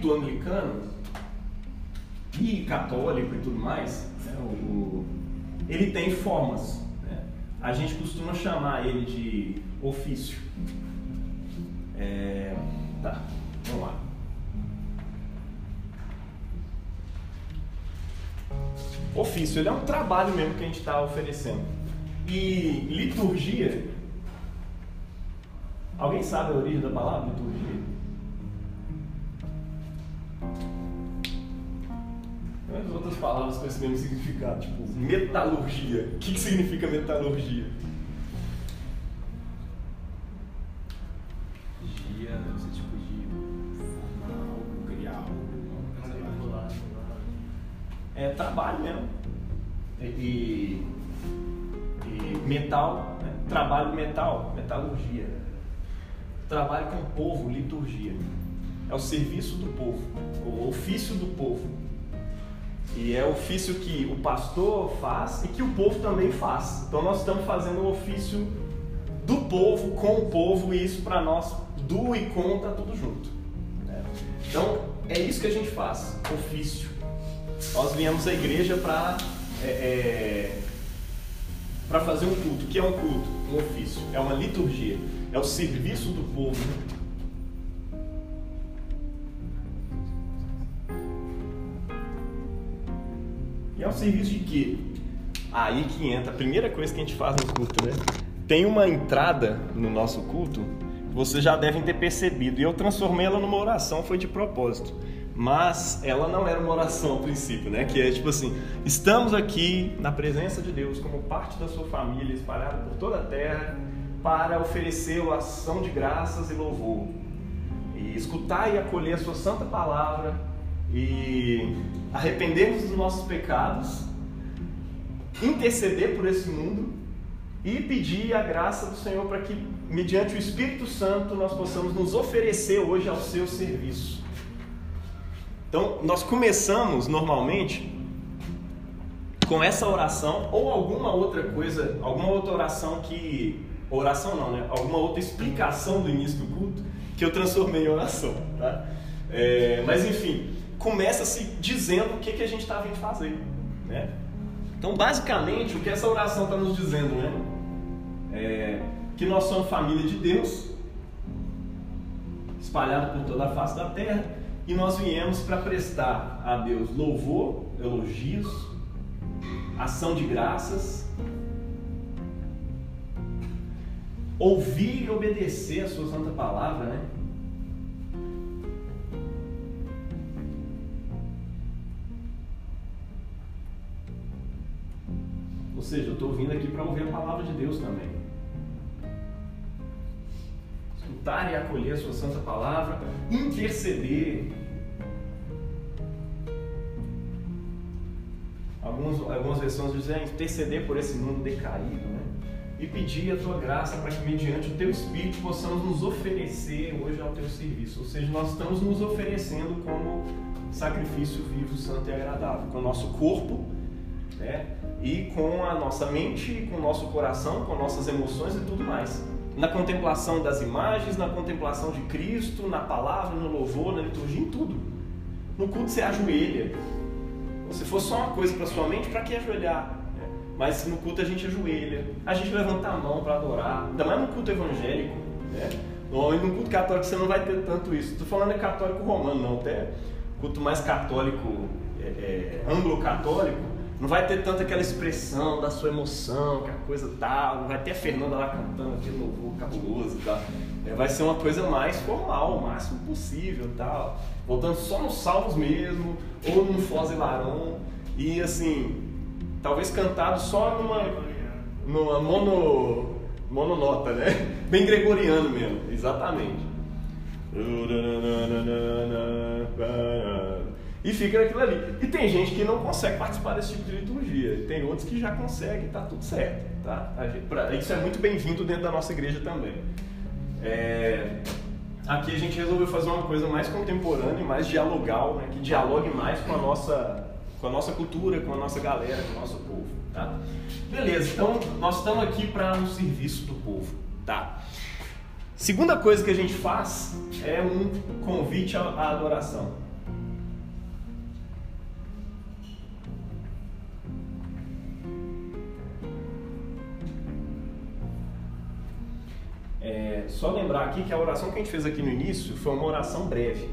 rito anglicano e católico e tudo mais, né, o, o, ele tem formas. Né? A gente costuma chamar ele de ofício. É, tá, vamos lá. Ofício, ele é um trabalho mesmo que a gente está oferecendo. E liturgia, alguém sabe a origem da palavra liturgia? Tem outras palavras com esse mesmo significado, tipo metalurgia. O que, que significa metalurgia? Gia ser tipo de formar algo, criar algo. É trabalho mesmo. E, e, e metal, né? trabalho metal, metalurgia. Trabalho com o povo, liturgia. É o serviço do povo, o ofício do povo. E é ofício que o pastor faz e que o povo também faz. Então nós estamos fazendo o ofício do povo com o povo e isso para nós, do e com, tá tudo junto. Né? Então é isso que a gente faz, ofício. Nós viemos à igreja para é, é, para fazer um culto. O que é um culto? Um ofício. É uma liturgia. É o serviço do povo E é um serviço de quê? Aí que entra a primeira coisa que a gente faz no culto, né? Tem uma entrada no nosso culto, vocês já devem ter percebido, e eu transformei ela numa oração, foi de propósito. Mas ela não era uma oração a princípio, né? Que é tipo assim: estamos aqui na presença de Deus, como parte da sua família, espalhada por toda a terra, para oferecer a ação de graças e louvor, e escutar e acolher a sua santa palavra e arrependermos dos nossos pecados, interceder por esse mundo e pedir a graça do Senhor para que, mediante o Espírito Santo, nós possamos nos oferecer hoje ao seu serviço. Então, nós começamos normalmente com essa oração ou alguma outra coisa, alguma outra oração que. Oração não, né? Alguma outra explicação do início do culto que eu transformei em oração, tá? É, mas enfim, começa-se dizendo o que, que a gente está vindo fazer. Né? Então, basicamente, o que essa oração está nos dizendo né? é que nós somos família de Deus, espalhada por toda a face da terra, e nós viemos para prestar a Deus louvor, elogios, ação de graças, ouvir e obedecer a Sua Santa Palavra, né? Ou seja, eu estou vindo aqui para ouvir a palavra de Deus também. Escutar e acolher a sua santa palavra, interceder. Alguns, algumas versões dizem interceder por esse mundo decaído, né? E pedir a tua graça para que, mediante o teu Espírito, possamos nos oferecer hoje ao teu serviço. Ou seja, nós estamos nos oferecendo como sacrifício vivo, santo e agradável, com o nosso corpo, né? E com a nossa mente, com o nosso coração, com nossas emoções e tudo mais. Na contemplação das imagens, na contemplação de Cristo, na palavra, no louvor, na liturgia, em tudo. No culto você ajoelha. Se for só uma coisa para sua mente, para que ajoelhar? Mas no culto a gente ajoelha, a gente levanta a mão para adorar, ainda mais no culto evangélico. Né? Normalmente no culto católico você não vai ter tanto isso. Estou falando é católico romano, não, até culto mais católico, é, é, anglo-católico, não vai ter tanta aquela expressão da sua emoção, que a coisa tal. Não vai ter a Fernanda lá cantando aquele louvor cabuloso e tal. É, vai ser uma coisa mais formal, o máximo possível tal. Voltando só nos salmos mesmo, ou num Foz e Laron. E assim, talvez cantado só numa, numa mono, mononota, né? Bem gregoriano mesmo, exatamente. E fica naquilo ali. E tem gente que não consegue participar desse tipo de liturgia. Tem outros que já conseguem, tá tudo certo. Tá? Isso é muito bem-vindo dentro da nossa igreja também. É, aqui a gente resolveu fazer uma coisa mais contemporânea, mais dialogal, né? que dialogue mais com a nossa, com a nossa cultura, com a nossa galera, com o nosso povo. Tá? Beleza, então nós estamos aqui para um serviço do povo. Tá? Segunda coisa que a gente faz é um convite à adoração. É, só lembrar aqui que a oração que a gente fez aqui no início foi uma oração breve.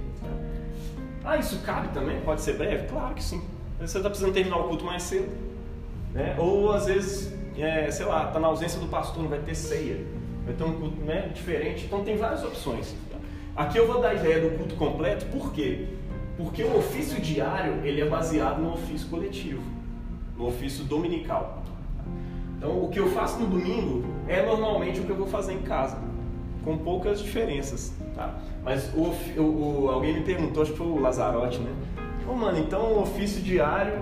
Ah, isso cabe também? Pode ser breve? Claro que sim. Você está precisando terminar o culto mais cedo. Né? Ou às vezes, é, sei lá, está na ausência do pastor, não vai ter ceia. Vai ter um culto né, diferente. Então tem várias opções. Aqui eu vou dar a ideia do culto completo, por quê? Porque o ofício diário ele é baseado no ofício coletivo, no ofício dominical. Então o que eu faço no domingo é normalmente o que eu vou fazer em casa, com poucas diferenças. Tá? Mas o, o, alguém me perguntou, acho que foi o Lazarote, né? Ô oh, mano, então o ofício diário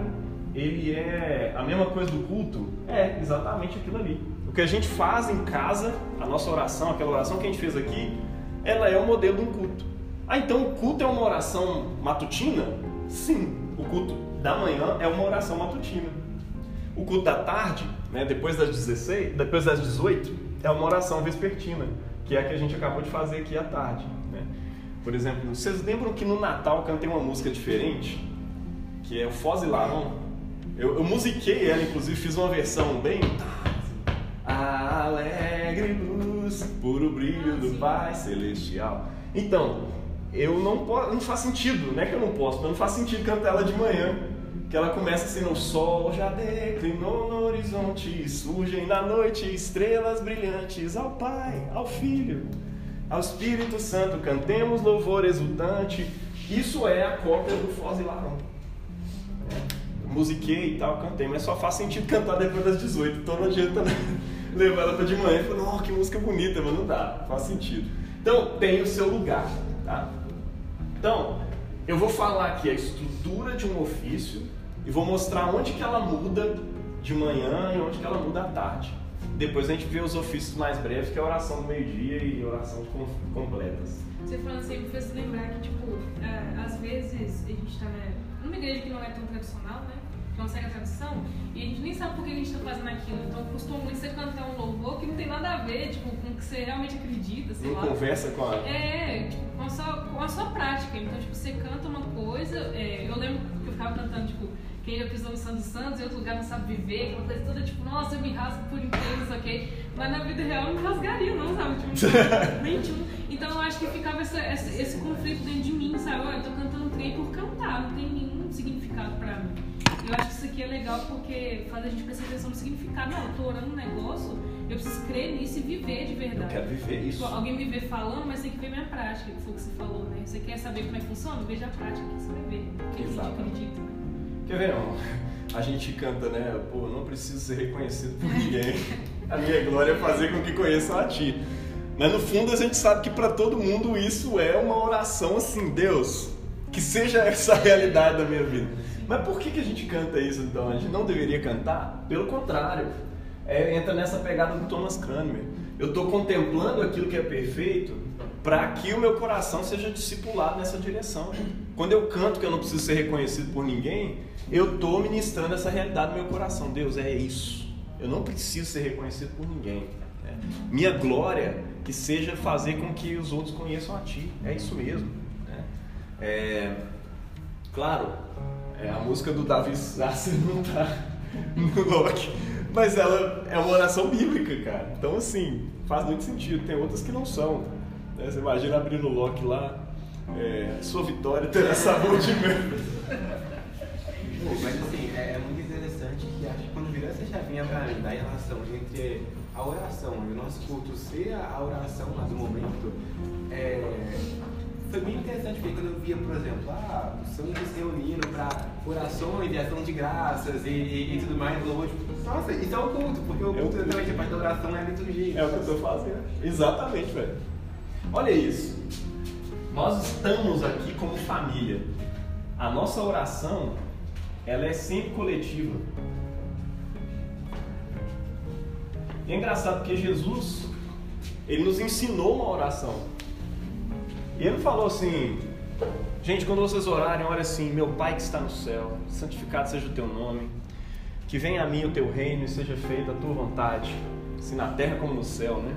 ele é a mesma coisa do culto? É, exatamente aquilo ali. O que a gente faz em casa, a nossa oração, aquela oração que a gente fez aqui, ela é o modelo de um culto. Ah, então o culto é uma oração matutina? Sim, o culto da manhã é uma oração matutina. O culto da tarde, né, depois das 16, depois das 18, é uma oração vespertina que é a que a gente acabou de fazer aqui à tarde. Né? Por exemplo, vocês lembram que no Natal eu cantei uma música diferente? Que é o Foz e Laron. Eu, eu musiquei ela, inclusive fiz uma versão bem... Alegre luz, puro brilho do Pai Celestial. Então, eu não posso, não faz sentido, não é que eu não posso, mas não faz sentido cantar ela de manhã que ela começa assim, o sol já declinou no horizonte, surgem na noite estrelas brilhantes ao Pai, ao Filho, ao Espírito Santo, cantemos louvor exultante. Isso é a cópia do Foz e Larão. É, musiquei e tal, cantei, mas só faz sentido cantar depois das 18, então não adianta levar ela para de manhã e falar, oh, que música bonita, mas não dá, faz sentido. Então, tem o seu lugar, tá? Então, eu vou falar aqui a estrutura de um ofício e vou mostrar onde que ela muda de manhã e onde que ela muda à tarde. Depois a gente vê os ofícios mais breves, que é a oração do meio-dia e oração completas. Você falando assim, me fez lembrar que, tipo, é, às vezes a gente está né, numa igreja que não é tão tradicional, né? Que não segue a tradição, e a gente nem sabe por que a gente está fazendo aquilo. Então costuma muito você cantar um louvor que não tem nada a ver, tipo, com o que você realmente acredita, sei não lá. conversa com a... É, tipo, com a sua, com a sua prática. Então, tipo, você canta uma coisa, é, eu lembro que eu ficava cantando, tipo, quem já pisou no Santo Santos, em outro lugar não sabe viver, aquela coisa toda tipo, nossa, eu me rasgo por inteiro, ok? Mas na vida real eu não rasgaria, não, sabe? Tipo, nem tipo. Então eu acho que ficava essa, essa, esse conflito dentro de mim, sabe? Olha, eu tô cantando trem por cantar, não tem nenhum significado pra mim. Eu acho que isso aqui é legal porque faz a gente prestar atenção no significado. Não, eu tô orando um negócio, eu preciso crer nisso e viver de verdade. Eu quero viver isso. Tipo, alguém me vê falando, mas tem que ver minha prática, que foi o que você falou, né? Você quer saber como é que funciona? Veja a prática que você vai ver. Que Exato. acredita. Né? Quer ver, não? A gente canta, né? Pô, não preciso ser reconhecido por ninguém. A minha glória é fazer com que conheçam a ti. Mas no fundo a gente sabe que para todo mundo isso é uma oração assim, Deus, que seja essa a realidade da minha vida. Mas por que, que a gente canta isso então? A gente não deveria cantar? Pelo contrário, é, entra nessa pegada do Thomas Cranmer. Eu estou contemplando aquilo que é perfeito para que o meu coração seja discipulado nessa direção. Quando eu canto que eu não preciso ser reconhecido por ninguém, eu estou ministrando essa realidade no meu coração. Deus, é isso. Eu não preciso ser reconhecido por ninguém. Né? Minha glória que seja fazer com que os outros conheçam a Ti. É isso mesmo. Né? É, claro, é, a música do Davi Sassi não está no Loki, mas ela é uma oração bíblica, cara. Então, assim, faz muito sentido. Tem outras que não são. Né? Você imagina abrir o Loki lá, é, sua vitória terá sabor de mel. Mas assim, é, é, muito interessante que acho que quando virou essa chavinha pra mim da relação entre a oração e o nosso culto ser a oração lá do momento, é, foi bem interessante porque quando eu via, por exemplo, ah, os santos se reunindo para orações e ação de graças e, e, e tudo mais, louvor, tipo, nossa, isso é o culto, porque o culto é também, a parte da oração é a liturgia. É o que eu tô fazendo. Exatamente, velho. Olha isso. Nós estamos aqui como família. A nossa oração ela é sempre coletiva. E é engraçado porque Jesus, ele nos ensinou uma oração. E ele falou assim: Gente, quando vocês orarem, olha assim: Meu Pai que está no céu, santificado seja o teu nome, que venha a mim o teu reino e seja feita a tua vontade, assim na terra como no céu, né?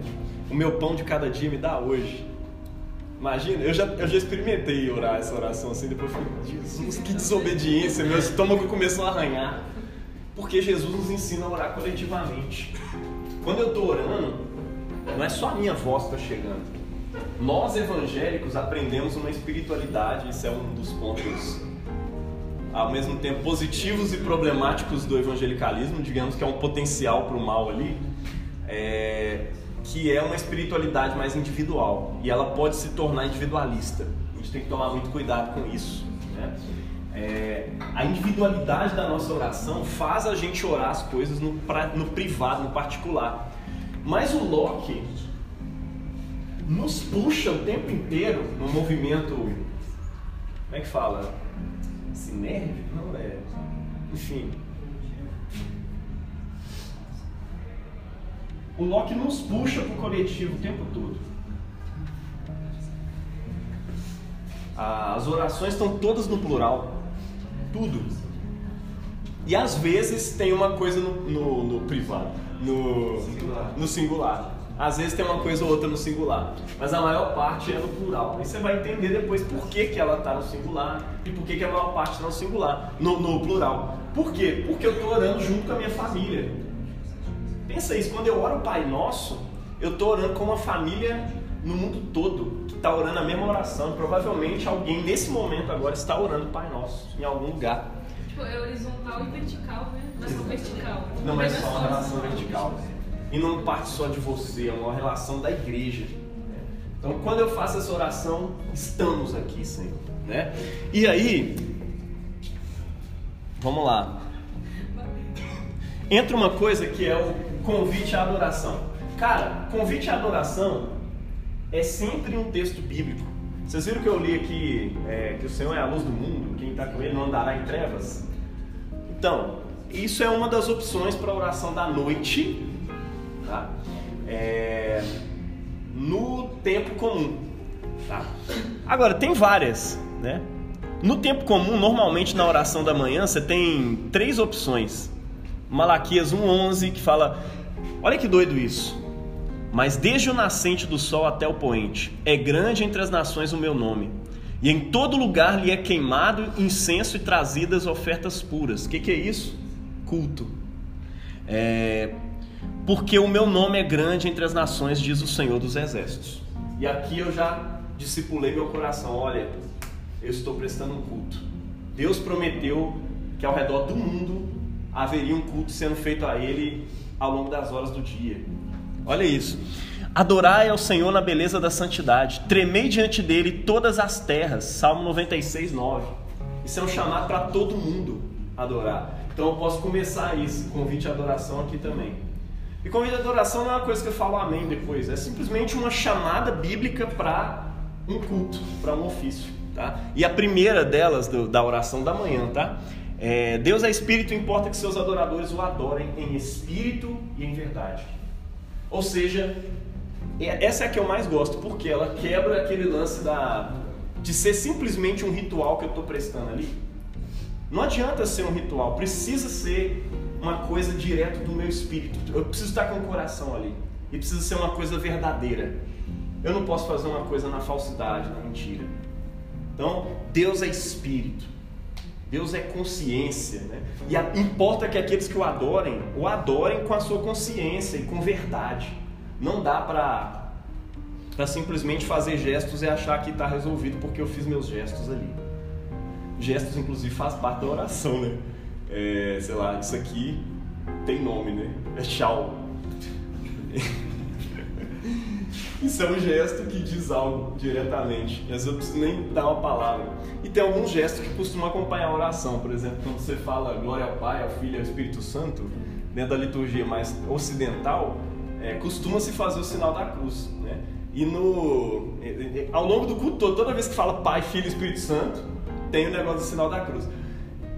O meu pão de cada dia me dá hoje. Imagina, eu já, eu já experimentei orar essa oração assim, depois eu falei, Jesus, que desobediência, meu estômago começou a arranhar. Porque Jesus nos ensina a orar coletivamente. Quando eu estou orando, não é só a minha voz que está chegando. Nós evangélicos aprendemos uma espiritualidade, isso é um dos pontos ao mesmo tempo positivos e problemáticos do evangelicalismo, digamos que é um potencial para o mal ali, é, que é uma espiritualidade mais individual e ela pode se tornar individualista. A gente tem que tomar muito cuidado com isso. Né? É, a individualidade da nossa oração faz a gente orar as coisas no, pra, no privado, no particular. Mas o Locke nos puxa o tempo inteiro no movimento. Como é que fala? Sinérgico? Não é. Enfim. O Locke nos puxa para o coletivo o tempo todo. As orações estão todas no plural. Tudo. E às vezes tem uma coisa no, no, no privado, no singular. no singular. Às vezes tem uma coisa ou outra no singular, mas a maior parte é no plural. E você vai entender depois por que, que ela está no singular e por que, que a maior parte está no singular, no, no plural. Por quê? Porque eu estou orando junto com a minha família. Pensa isso, quando eu oro o Pai Nosso, eu estou orando com uma família no mundo todo que está orando a mesma oração. Provavelmente alguém nesse momento agora está orando o Pai Nosso em algum lugar. Tipo, é horizontal e vertical, né? Não é só vertical. Não é só uma relação vertical. E não parte só de você, é uma relação da igreja. Então, quando eu faço essa oração, estamos aqui, Senhor. Né? E aí, vamos lá. Entra uma coisa que é o convite à adoração. Cara, convite à adoração é sempre um texto bíblico. Vocês viram que eu li aqui é, que o Senhor é a luz do mundo, quem está com ele não andará em trevas? Então, isso é uma das opções para a oração da noite tá? É, no tempo comum. Tá? Agora, tem várias. Né? No tempo comum, normalmente na oração da manhã, você tem três opções. Malaquias 1,11 que fala: Olha que doido isso. Mas desde o nascente do sol até o poente, é grande entre as nações o meu nome. E em todo lugar lhe é queimado incenso e trazidas ofertas puras. O que, que, é isso? Culto. É, porque o meu nome é grande entre as nações, diz o Senhor dos Exércitos. E aqui eu já discipulei meu coração: olha, eu estou prestando um culto. Deus prometeu que ao redor do mundo haveria um culto sendo feito a Ele ao longo das horas do dia. Olha isso. Adorai ao Senhor na beleza da santidade, tremei diante dele todas as terras. Salmo 96, 9. Isso é um chamado para todo mundo adorar. Então eu posso começar isso, convite à adoração aqui também. E convite à adoração não é uma coisa que eu falo amém depois, é simplesmente uma chamada bíblica para um culto, para um ofício. Tá? E a primeira delas, do, da oração da manhã, tá? É, Deus é espírito, importa que seus adoradores o adorem em espírito e em verdade. Ou seja, é, essa é a que eu mais gosto, porque ela quebra aquele lance da, de ser simplesmente um ritual que eu estou prestando ali. Não adianta ser um ritual, precisa ser uma coisa direto do meu espírito. Eu preciso estar com o coração ali. E precisa ser uma coisa verdadeira. Eu não posso fazer uma coisa na falsidade, na mentira. Então, Deus é espírito. Deus é consciência, né? E a, importa que aqueles que o adorem, o adorem com a sua consciência e com verdade. Não dá para para simplesmente fazer gestos e achar que está resolvido porque eu fiz meus gestos ali. Gestos, inclusive, faz parte da oração, né? É, sei lá, isso aqui tem nome, né? É tchau. Isso é um gesto que diz algo diretamente. Às vezes eu preciso nem dar uma palavra. E tem alguns gestos que costumam acompanhar a oração. Por exemplo, quando você fala glória ao Pai, ao Filho e ao Espírito Santo, dentro da liturgia mais ocidental, é, costuma-se fazer o sinal da cruz. Né? E no, ao longo do culto todo, toda vez que fala Pai, Filho e Espírito Santo, tem o negócio do sinal da cruz.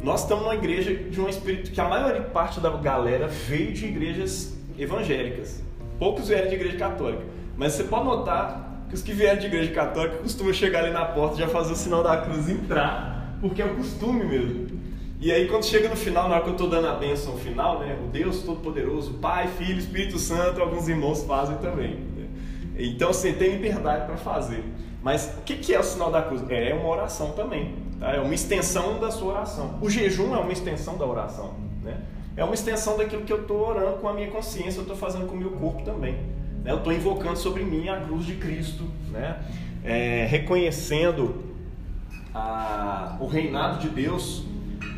Nós estamos numa igreja de um espírito que a maior parte da galera veio de igrejas evangélicas. Poucos vieram de igreja católica. Mas você pode notar que os que vieram de igreja católica costumam chegar ali na porta já fazer o sinal da cruz entrar, porque é o costume mesmo. E aí quando chega no final, na hora que eu estou dando a bênção final, né, o Deus Todo-Poderoso, Pai, Filho, Espírito Santo, alguns irmãos fazem também. Né? Então assim, tem liberdade para fazer. Mas o que é o sinal da cruz? É uma oração também. Tá? É uma extensão da sua oração. O jejum é uma extensão da oração. Né? É uma extensão daquilo que eu estou orando com a minha consciência, eu estou fazendo com o meu corpo também. Né? eu estou invocando sobre mim a cruz de Cristo, né? É, reconhecendo a, o reinado de Deus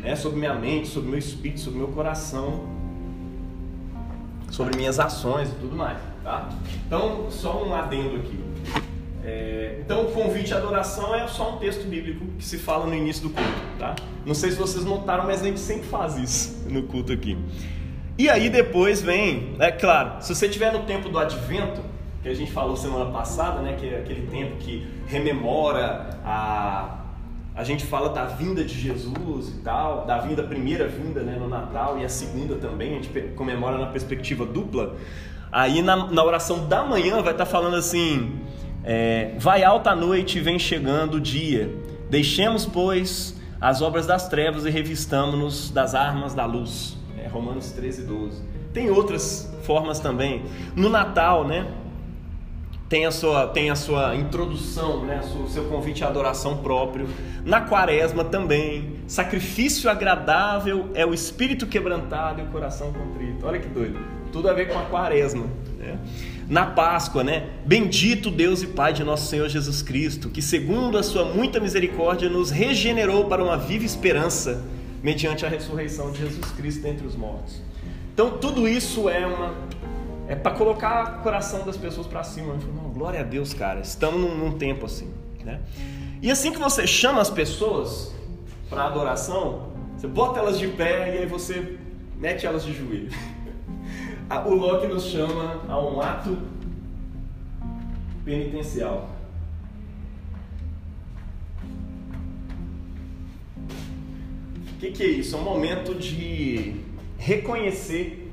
né? sobre minha mente, sobre meu espírito, sobre meu coração, sobre minhas ações e tudo mais. Tá? Então, só um adendo aqui. É, então, o convite à adoração é só um texto bíblico que se fala no início do culto. Tá? Não sei se vocês notaram, mas a gente sempre faz isso no culto aqui. E aí depois vem, é claro, se você estiver no tempo do advento, que a gente falou semana passada, né, que é aquele tempo que rememora a a gente fala da vinda de Jesus e tal, da vinda, primeira vinda né, no Natal e a segunda também, a gente comemora na perspectiva dupla. Aí na, na oração da manhã vai estar tá falando assim: é, Vai alta a noite e vem chegando o dia, deixemos, pois, as obras das trevas e revistamos-nos das armas da luz. É, Romanos 13, 12. Tem outras formas também. No Natal, né? tem a sua, tem a sua introdução, né? o seu convite à adoração próprio. Na quaresma também, sacrifício agradável é o espírito quebrantado e o coração contrito. Olha que doido, tudo a ver com a quaresma. Né? Na Páscoa, né? Bendito Deus e Pai de nosso Senhor Jesus Cristo, que segundo a sua muita misericórdia nos regenerou para uma viva esperança mediante a ressurreição de Jesus Cristo dentre os mortos. Então tudo isso é uma é para colocar o coração das pessoas para cima. Não, glória a Deus, cara, estamos num, num, tempo assim. Né? E assim que você chama as pessoas para adoração, você bota elas de pé e aí você mete elas de joelho. o Locke nos chama a um ato penitencial. Que, que é isso? É um momento de reconhecer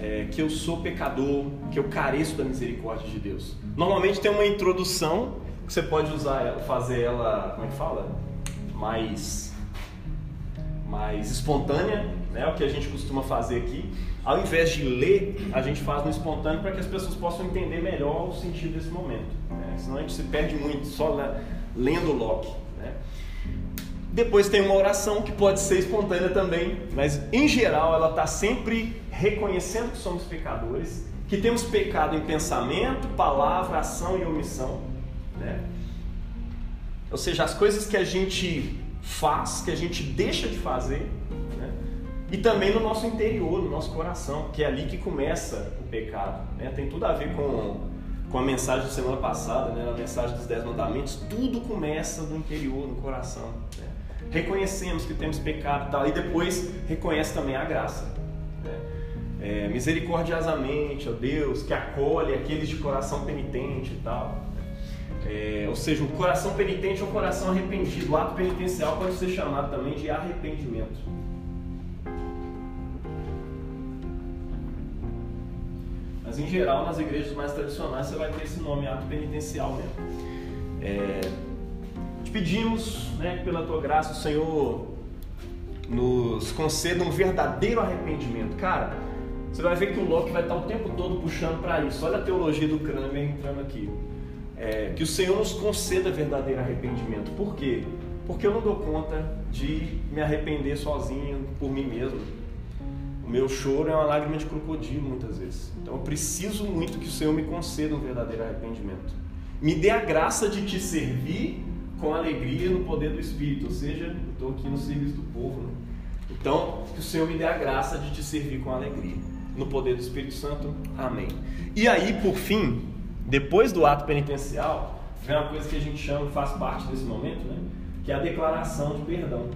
é, que eu sou pecador, que eu careço da misericórdia de Deus. Normalmente tem uma introdução que você pode usar, fazer ela, como é que fala? Mais, mais espontânea, né? O que a gente costuma fazer aqui. Ao invés de ler, a gente faz no espontâneo para que as pessoas possam entender melhor o sentido desse momento. Né? Senão a gente se perde muito só lendo Locke. Né? Depois tem uma oração que pode ser espontânea também, mas em geral ela está sempre reconhecendo que somos pecadores, que temos pecado em pensamento, palavra, ação e omissão. Né? Ou seja, as coisas que a gente faz, que a gente deixa de fazer, né? e também no nosso interior, no nosso coração, que é ali que começa o pecado. Né? Tem tudo a ver com, com a mensagem da semana passada, né? a mensagem dos Dez Mandamentos, tudo começa no interior, no coração. Né? Reconhecemos que temos pecado e tal, e depois reconhece também a graça é, misericordiosamente, ó Deus, que acolhe aqueles de coração penitente e tal. É, ou seja, o coração penitente ou coração arrependido. O ato penitencial pode ser chamado também de arrependimento. Mas em geral, nas igrejas mais tradicionais, você vai ter esse nome, ato penitencial mesmo. É, te pedimos, né, pela tua graça, o Senhor nos conceda um verdadeiro arrependimento. Cara, você vai ver que o Locke vai estar o tempo todo puxando para isso. Olha a teologia do Kramer entrando aqui. É, que o Senhor nos conceda verdadeiro arrependimento. Por quê? Porque eu não dou conta de me arrepender sozinho por mim mesmo. O meu choro é uma lágrima de crocodilo muitas vezes. Então eu preciso muito que o Senhor me conceda um verdadeiro arrependimento. Me dê a graça de te servir com alegria no poder do Espírito. Ou seja, eu estou aqui no serviço do povo. Né? Então, que o Senhor me dê a graça de te servir com alegria no poder do Espírito Santo. Amém. E aí, por fim, depois do ato penitencial, vem uma coisa que a gente chama, faz parte desse momento, né? Que é a declaração de perdão.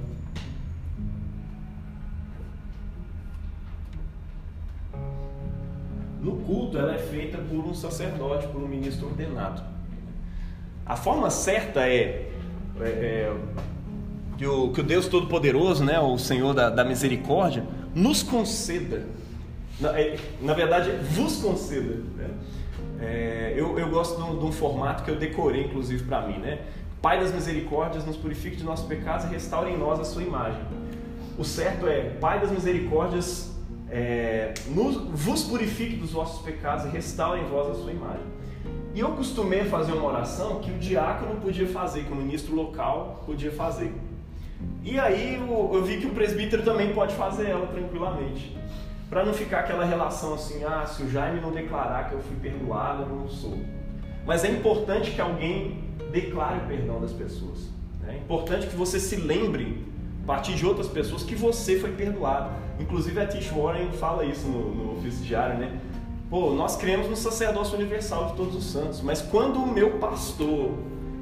No culto, ela é feita por um sacerdote, por um ministro ordenado. A forma certa é, é, é que, o, que o Deus Todo-Poderoso, né, o Senhor da, da misericórdia, nos conceda na, é, na verdade, vos conceda. Né? É, eu, eu gosto de um, de um, formato que eu decorei, inclusive, para mim. Né? Pai das misericórdias, nos purifique de nossos pecados e restaure em nós a sua imagem. O certo é, Pai das misericórdias, é, nos, vos purifique dos vossos pecados e restaure em vós a sua imagem. E eu costumei fazer uma oração que o diácono podia fazer, que o ministro local podia fazer. E aí eu, eu vi que o presbítero também pode fazer ela tranquilamente. para não ficar aquela relação assim, ah, se o Jaime não declarar que eu fui perdoado, eu não sou. Mas é importante que alguém declare o perdão das pessoas. É importante que você se lembre, a partir de outras pessoas, que você foi perdoado. Inclusive a Tish Warren fala isso no, no ofício diário, né? Pô, nós cremos no sacerdócio universal de todos os santos, mas quando o meu pastor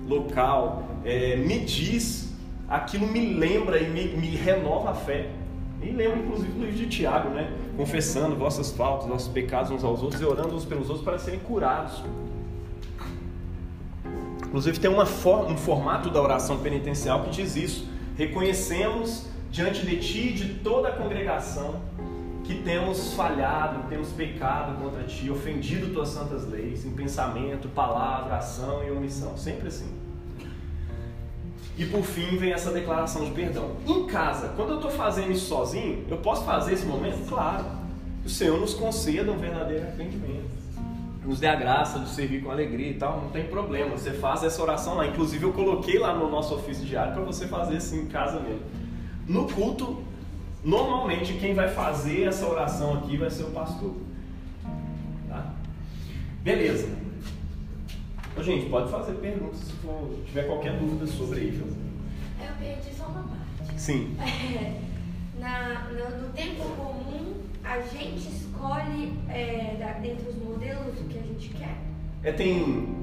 local é, me diz, aquilo me lembra e me, me renova a fé. E lembra, inclusive, do livro de Tiago, né? Confessando vossas faltas, nossos pecados uns aos outros e orando uns pelos outros para serem curados. Inclusive, tem uma for um formato da oração penitencial que diz isso. Reconhecemos diante de ti e de toda a congregação que temos falhado, temos pecado contra ti, ofendido tuas santas leis, em pensamento, palavra, ação e omissão. Sempre assim. E por fim vem essa declaração de perdão. Em casa, quando eu estou fazendo isso sozinho, eu posso fazer esse momento? Claro. O Senhor nos conceda um verdadeiro arrependimento. Nos dê a graça de servir com alegria e tal, não tem problema. Você faz essa oração lá. Inclusive eu coloquei lá no nosso ofício diário para você fazer assim em casa mesmo. No culto, normalmente quem vai fazer essa oração aqui vai ser o pastor. Tá? Beleza. Ô, gente, pode fazer perguntas se for, tiver qualquer dúvida sobre viu? Eu perdi só uma parte. Sim. Na, no, no, tempo comum, a gente escolhe é, da, dentre os modelos o que a gente quer? É, tem.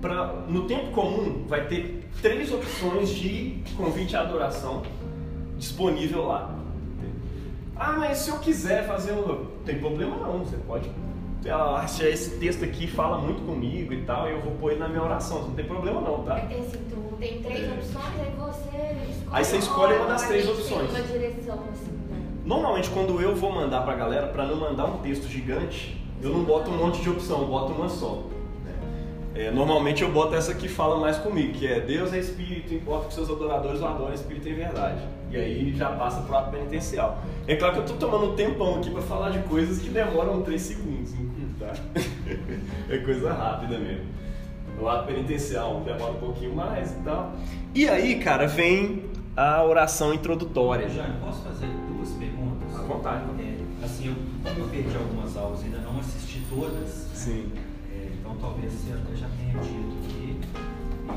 Pra, no tempo comum, vai ter três opções de convite à adoração disponível lá. Ah, mas se eu quiser fazer um. Não tem problema não, você pode ela acha esse texto aqui fala muito comigo e tal, e eu vou pôr ele na minha oração. Não tem problema não, tá? Tem, assim, tu tem três é. opções, aí você escolhe. Aí você escolhe uma das três opções. Uma direção, assim, né? Normalmente quando eu vou mandar pra galera, pra não mandar um texto gigante, eu não boto um monte de opção, eu boto uma só. É, normalmente eu boto essa que fala mais comigo, que é Deus é Espírito, importa que seus adoradores o adorem Espírito em verdade. E aí já passa pro ato penitencial. É claro que eu tô tomando um tempão aqui para falar de coisas que demoram 3 segundos, tá? é coisa rápida mesmo. O ato penitencial demora um pouquinho mais e tal. E aí, cara, vem a oração introdutória. Já posso fazer duas perguntas? À vontade. É, assim, eu, como eu perdi algumas aulas, ainda não assisti todas. Sim. Né? Então talvez você até já tenha dito aqui,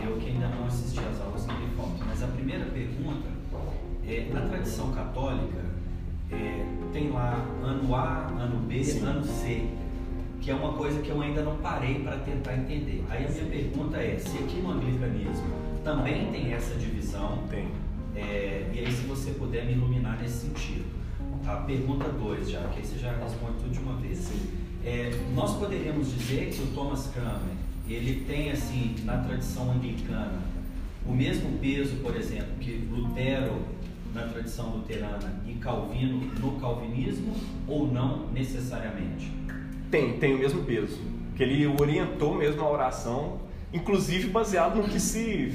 e eu que ainda não assisti às aulas não me conto. Mas a primeira pergunta é, na tradição católica, é, tem lá ano A, ano B, Sim. ano C, que é uma coisa que eu ainda não parei para tentar entender. Aí a minha pergunta é, se aqui no anglicanismo também tem essa divisão, tem. É, e aí se você puder me iluminar nesse sentido. A pergunta 2 já, que aí você já responde tudo de uma vez. Sim. É, nós poderíamos dizer que o Thomas Cranmer, ele tem, assim, na tradição anglicana, o mesmo peso, por exemplo, que Lutero na tradição luterana e Calvino no calvinismo, ou não necessariamente? Tem, tem o mesmo peso. Que ele orientou mesmo a oração, inclusive baseado no que se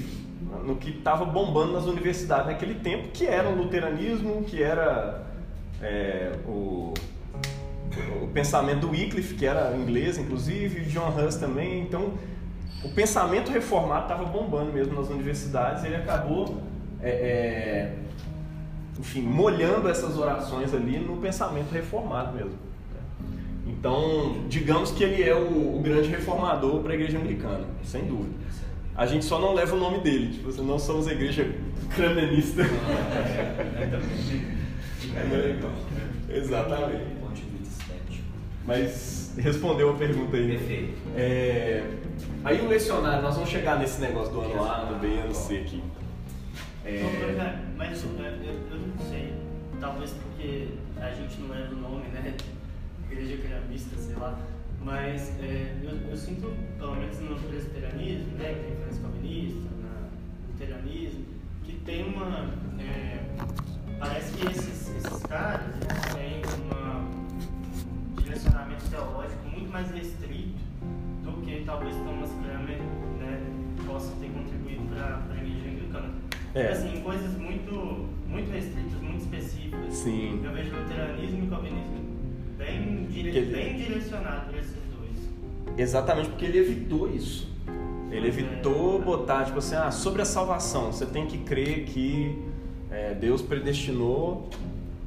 no que estava bombando nas universidades naquele tempo, que era o luteranismo, que era é, o o pensamento do Wycliffe, que era inglês, inclusive, John Hus também. Então, o pensamento reformado estava bombando mesmo nas universidades. E ele acabou, é, é, enfim, molhando essas orações ali no pensamento reformado mesmo. Então, digamos que ele é o, o grande reformador para a igreja anglicana, sem dúvida. A gente só não leva o nome dele, tipo, não somos a igreja cranenista. É. Exatamente. Mas respondeu a pergunta aí. Perfeito. É, aí o lecionário, nós vamos chegar nesse negócio do ano A, ano B, ano C aqui. É... Mas eu, eu não sei, talvez porque a gente não leva o nome, né? Igreja cramista, sei lá. Mas é, eu, eu, sinto, pelo menos no presbiterianismo, né, que tem influência calvinista, no luteranismo, que tem uma. É, parece que esses, esses caras eles têm uma direcionamento teológico muito mais restrito do que talvez Thomas Cranmer né, possa ter contribuído para a igreja anglicana. É. Assim, coisas muito, muito restritas, muito específicas. Sim. Eu vejo luteranismo e calvinismo bem, dire... ele... bem direcionado para esses dois. Exatamente porque ele evitou isso. Ele evitou é. botar, tipo assim, ah, sobre a salvação, você tem que crer que é, Deus predestinou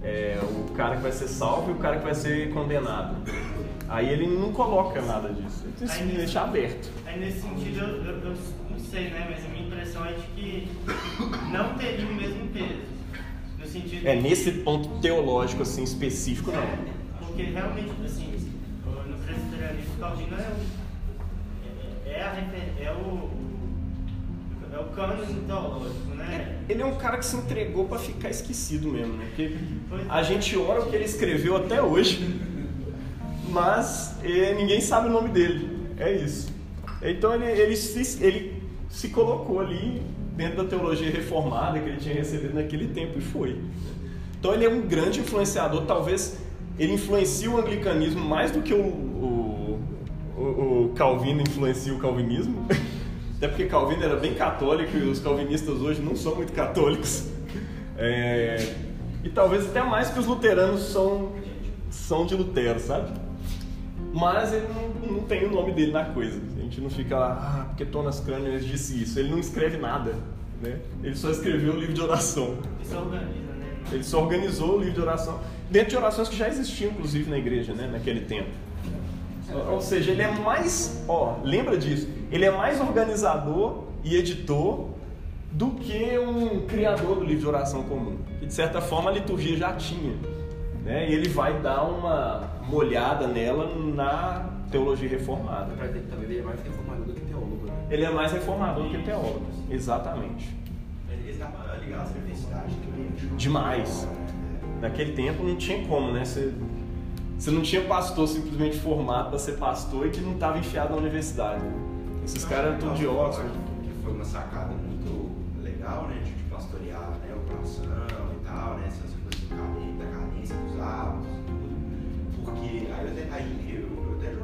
é, o cara que vai ser salvo e o cara que vai ser condenado. Aí ele não coloca nada disso, ele Aí se nesse- deixa aberto. Aí nesse sentido, eu, eu- eu não sei, né? Mas a minha impressão é de que não teria o mesmo peso. Sentido É, nesse ponto teológico assim específico não. Porque realmente, assim, no presbiterianismo, Calvino é o. É, é, a é o. É o cânone teológico, né? Ele é um cara que se entregou pra ficar esquecido mesmo, né? Porque a gente ora o que ele escreveu até hoje, mas eh, ninguém sabe o nome dele. É isso. Então ele, ele, se, ele se colocou ali dentro da teologia reformada que ele tinha recebido naquele tempo e foi. Então ele é um grande influenciador, talvez ele influencie o anglicanismo mais do que o, o, o, o Calvino influencia o calvinismo. Até porque Calvino era bem católico e os calvinistas hoje não são muito católicos. É, e talvez até mais que os luteranos são, são de Lutero, sabe? Mas ele não, não tem o nome dele na coisa. A gente não fica lá, ah, porque Thomas Cranmer disse isso. Ele não escreve nada, né? Ele só escreveu o livro de oração. Isso organiza, né? Ele só organizou o livro de oração, dentro de orações que já existiam, inclusive, na igreja, né, naquele tempo. Ou seja, ele é mais, ó, lembra disso, ele é mais organizador e editor do que um criador do livro de oração comum, que de certa forma a liturgia já tinha. Né? E ele vai dar uma molhada nela na teologia reformada. Pra dizer que talvez ele é mais reformador do que teólogo, né? Ele é mais reformador que teólogo, exatamente. Ele estava ligado à universidade também. Demais. Naquele tempo não tinha como, né? Você, você não tinha pastor simplesmente formado para ser pastor e que não estava enfiado na universidade. Esses caras eram tudo de Oxford. Que foi uma sacada muito legal, né? De de pastorear né, o coração e tal, né? Essas coisas do cadê- da cadência dos hábitos, tudo. Porque aí eu até, aí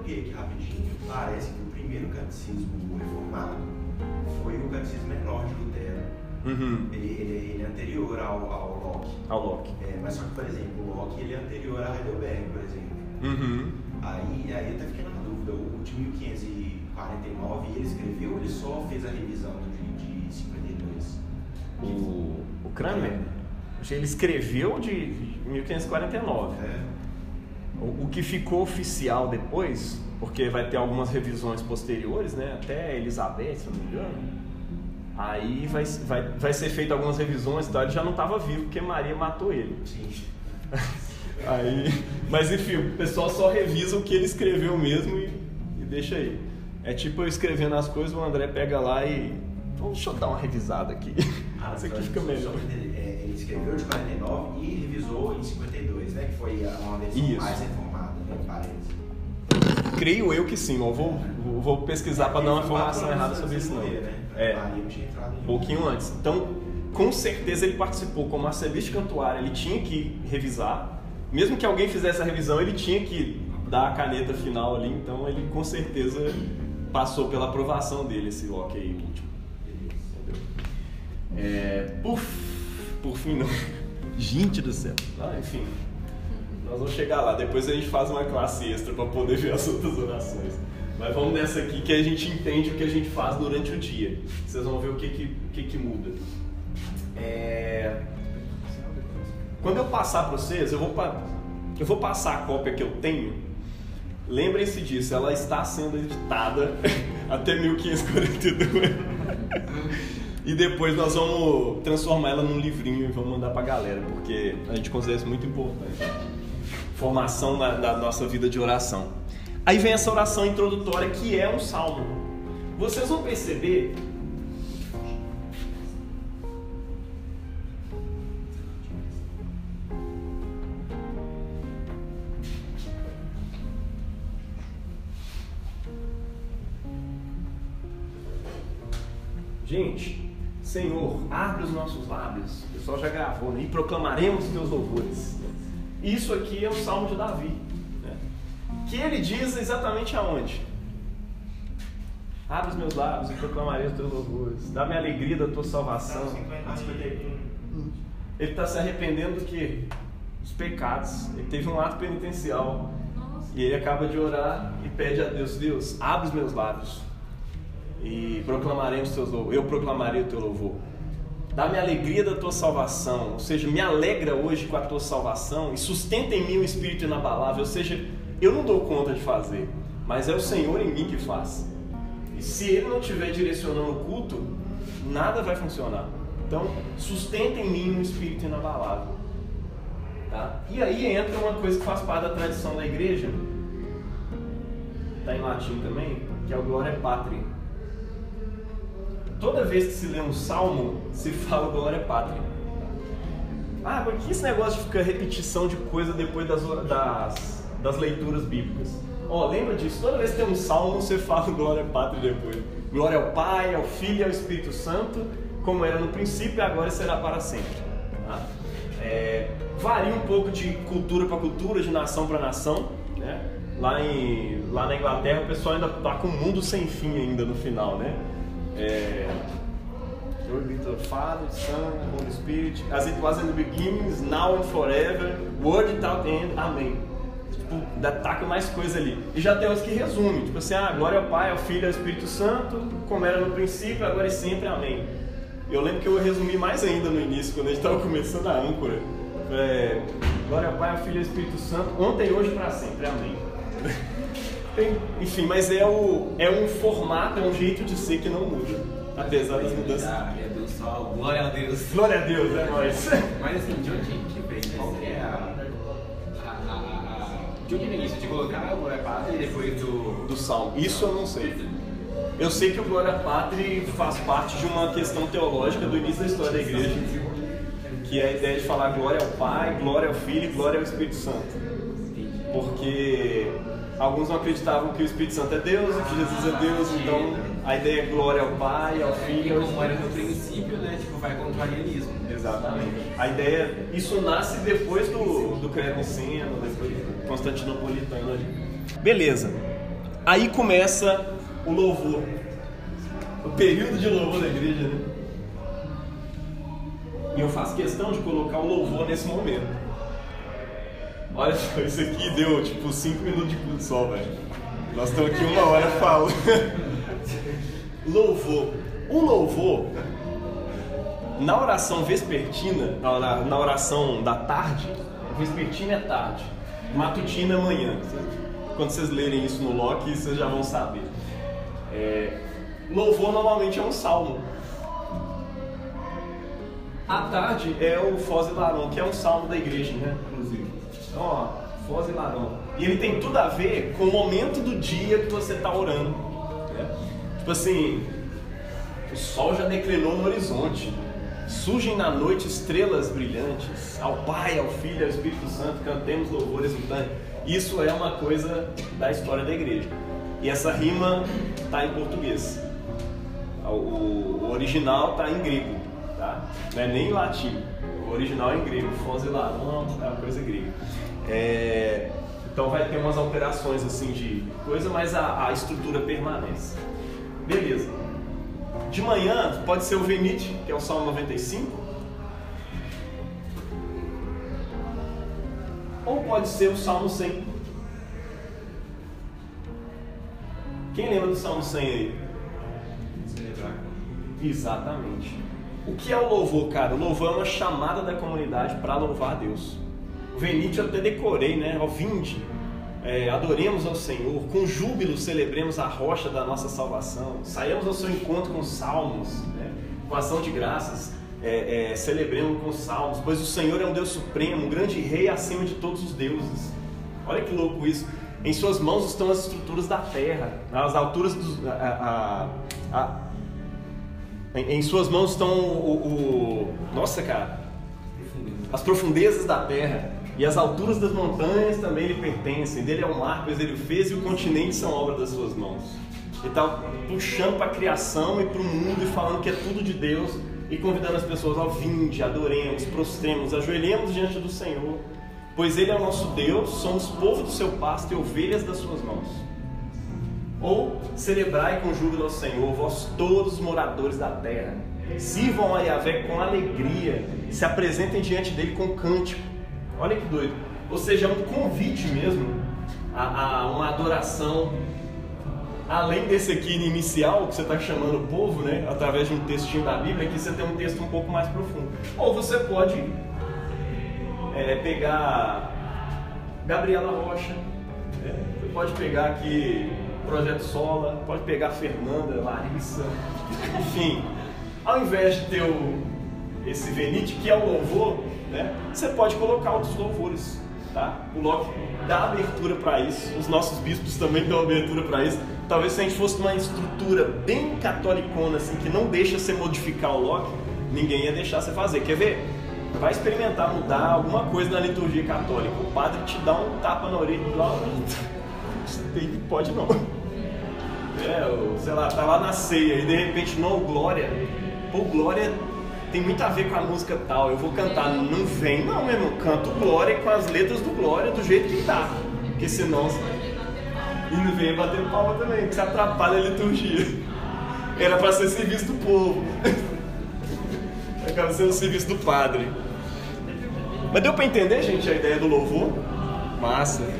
joguei aqui rapidinho. Parece que o primeiro catecismo reformado foi o catecismo menor de Lutero. Uhum. Ele, ele, ele é anterior ao, ao Locke. Ao Locke. É, mas só que, por exemplo, o Locke ele é anterior a Heidelberg, por exemplo. Uhum. Aí, aí eu até fiquei na dúvida, o de 1549 ele escreveu, ele só fez a revisão do de, de 52. O, o Kramer, ele escreveu de 1549. É, O, o que ficou oficial depois, porque vai ter algumas revisões posteriores, né? Até Elizabeth, se eu não me engano. Aí vai, vai, vai ser feito algumas revisões e tal. Ele já não estava vivo porque Maria matou ele. Aí, mas enfim, o pessoal só revisa o que ele escreveu mesmo e, e deixa aí. É tipo eu escrevendo as coisas, o André pega lá e. "Então, Deixa eu dar uma revisada aqui. Ah, Isso aqui fica melhor. é, ele escreveu de 49 e revisou em 52, né? Que foi a- uma versão Isso. mais reformada, né? Parece. Creio eu que sim, eu vou, vou, pesquisar para dar uma informação errada sobre isso não. né? É. Um pouquinho antes. Então, com certeza ele participou como arcebispo cantuário, ele tinha que revisar. Mesmo que alguém fizesse a revisão, ele tinha que dar a caneta final ali, então ele com certeza passou pela aprovação dele esse Locke aí, último. Entendeu? É, por, por fim, não. Gente do céu. Ah, enfim, nós vamos chegar lá. Depois a gente faz uma classe extra para poder ver as outras orações. Mas vamos nessa aqui que a gente entende o que a gente faz durante o dia. Vocês vão ver o que, que, que, que muda. É, Quando eu passar para vocês, eu vou, pa- eu vou passar a cópia que eu tenho. Lembrem-se disso, ela está sendo editada até 1542. E depois nós vamos transformar ela num livrinho e vamos mandar pra galera, porque a gente considera isso muito importante. Formação na, da nossa vida de oração. Aí vem essa oração introdutória que é um salmo. Vocês vão perceber Gente, Senhor, abre os nossos lábios. O pessoal já gravou, né? E proclamaremos teus louvores. Isso aqui é o Salmo de Davi. Né? Que ele diz exatamente aonde? Abre os meus lábios e proclamarei os teus louvores. Dá-me a alegria da tua salvação. Salmo 51. Ele está se arrependendo do quê? Dos pecados. Ele teve um ato penitencial. Nossa. E ele acaba de orar e pede a Deus: Deus, abre os meus lábios e proclamarei os teus louvores. Eu proclamarei o teu louvor. Dá-me a alegria da tua salvação, ou seja, me alegra hoje com a tua salvação e sustenta em mim o espírito inabalável, ou seja, eu não dou conta de fazer, mas é o Senhor em mim que faz. E se Ele não estiver direcionando o culto, nada vai funcionar. Então, sustenta em mim um espírito inabalável. Tá? E aí entra uma coisa que faz parte da tradição da igreja, está em latim também, que é o Glória Patri. Toda vez que se lê um salmo, se fala Glória Patri. Ah, por que esse negócio de ficar repetição de coisa depois das, das, das leituras bíblicas? Ó, oh, lembra disso? Toda vez que tem um salmo, você fala Glória Patri depois. Glória ao Pai, ao Filho e ao Espírito Santo, como era no princípio agora será para sempre. Tá? É, varia um pouco de cultura para cultura, de nação para nação. Né? Lá, em, lá na Inglaterra o pessoal ainda está com o mundo sem fim ainda no final, né? É, Lord be the Father, Son, Holy Spirit, as it was in the beginning, now and forever, word without end, amém. Tipo, taca mais coisa ali. E já tem os que resumem, tipo assim, ah, glória ao Pai, ao Filho e ao Espírito Santo, como era no princípio, agora e sempre, amém. Eu lembro que eu resumi mais ainda no início, quando a gente estava começando a âncora. É, glória ao Pai, ao Filho e ao Espírito Santo, ontem, hoje para sempre, amém. Enfim, mas é, o, é um formato, é um jeito de ser que não muda, apesar das mudanças. É do sol, glória a Deus. Glória a Deus, é nóis. Mas assim, de onde que vem? É a, a, a, a De onde vem isso? De colocar a glória pátria e depois do. Do salmo. Isso eu não sei. Eu sei que o Glória Pátria faz parte de uma questão teológica do início da história da igreja, que é a ideia de falar glória ao Pai, glória ao Filho e glória ao Espírito Santo. Porque alguns não acreditavam que o Espírito Santo é Deus e que Jesus é Deus, então a ideia é glória ao Pai, ao Filho e Como era no princípio, né? Tipo, vai contra o arianismo. Exatamente. A ideia, isso nasce depois do, do credo niceno, depois do constantinopolitano ali. Beleza. Aí começa o louvor. O período de louvor da igreja, né? E eu faço questão de colocar o louvor nesse momento. Olha só, isso aqui deu tipo 5 minutos de culto só, velho. Nós estamos aqui uma hora falando. louvor. O louvor, na oração vespertina, na, na oração da tarde, vespertina é tarde, matutina é manhã. Quando vocês lerem isso no Loki, vocês já vão saber. É, louvor normalmente é um salmo. À tarde é o Foz e Laron, que é um salmo da igreja, né? Ó, Foz e Laron. E ele tem tudo a ver com o momento do dia que você está orando. Né? Tipo assim, o sol já declinou no horizonte. Surgem na noite estrelas brilhantes. Ao Pai, ao Filho, ao Espírito Santo, cantemos louvores. Isso é uma coisa da história da igreja. E essa rima está em português. O, original está em grego, tá? Não é nem em latim. O original é em grego. Fosilaron é uma coisa grega. É, então vai ter umas alterações assim de coisa, mas a, a estrutura permanece. Beleza. De manhã pode ser o Venite, que é o Salmo 95. Ou pode ser o Salmo 100. Quem lembra do Salmo 100 aí? Celebrar. Exatamente. O que é o louvor, cara? O louvor é uma chamada da comunidade para louvar a Deus. Venite eu até decorei, né? Ao vinde, é, adoremos ao Senhor, com júbilo celebremos a rocha da nossa salvação, saiamos ao seu encontro com salmos, né? com ação de graças, é, é, celebremos com salmos, pois o Senhor é um Deus supremo, um grande rei acima de todos os deuses. Olha que louco isso. Em suas mãos estão as estruturas da terra, as alturas dos. A, a, a, em, em, suas mãos estão o, o, Nossa, cara! As profundezas da terra e as alturas das montanhas também lhe pertencem. Dele é o mar, pois ele fez, e o continente são obra das suas mãos. Ele está puxando para a criação e para o mundo e falando que é tudo de Deus e convidando as pessoas ao vinde, adoremos, prostremos, ajoelhemos diante do Senhor Pois Ele é o nosso Deus, somos povo do seu pasto e ovelhas das suas mãos. Ou celebrai com júbilo ao Senhor, vós todos os moradores da terra. Sirvam a Yahvé com alegria se apresentem diante dele com cântico. Olha que doido. Ou seja, é um convite mesmo a, a uma adoração além desse aqui inicial, que você está chamando o povo, né, através de um textinho da Bíblia, aqui você tem um texto um pouco mais profundo. Ou você pode é, pegar Gabriela Rocha, né? você pode pegar aqui Projeto Sola, pode pegar Fernanda, Larissa, enfim. Ao invés de ter o, esse Venite, que é o louvor, né, você pode colocar outros louvores. Tá? O Locke dá abertura para isso, os nossos bispos também dão abertura para isso. Talvez se a gente fosse numa estrutura bem catolicona, assim, que não deixa você modificar o Locke, ninguém ia deixar você fazer. Quer ver? Vai experimentar mudar alguma coisa na liturgia católica. O padre te dá um tapa na orelha lá. Pode não. É, sei lá, tá lá na ceia e de repente, não, glória. Pô, glória tem muito a ver com a música tal, eu vou cantar, não vem, não, meu irmão, canto Glória com as letras do Glória do jeito que tá, porque senão. E não vem bater palma também, que se atrapalha a liturgia. Era para ser serviço do povo. Acaba sendo serviço do padre. Mas deu para entender, gente, a ideia do louvor? Massa. É,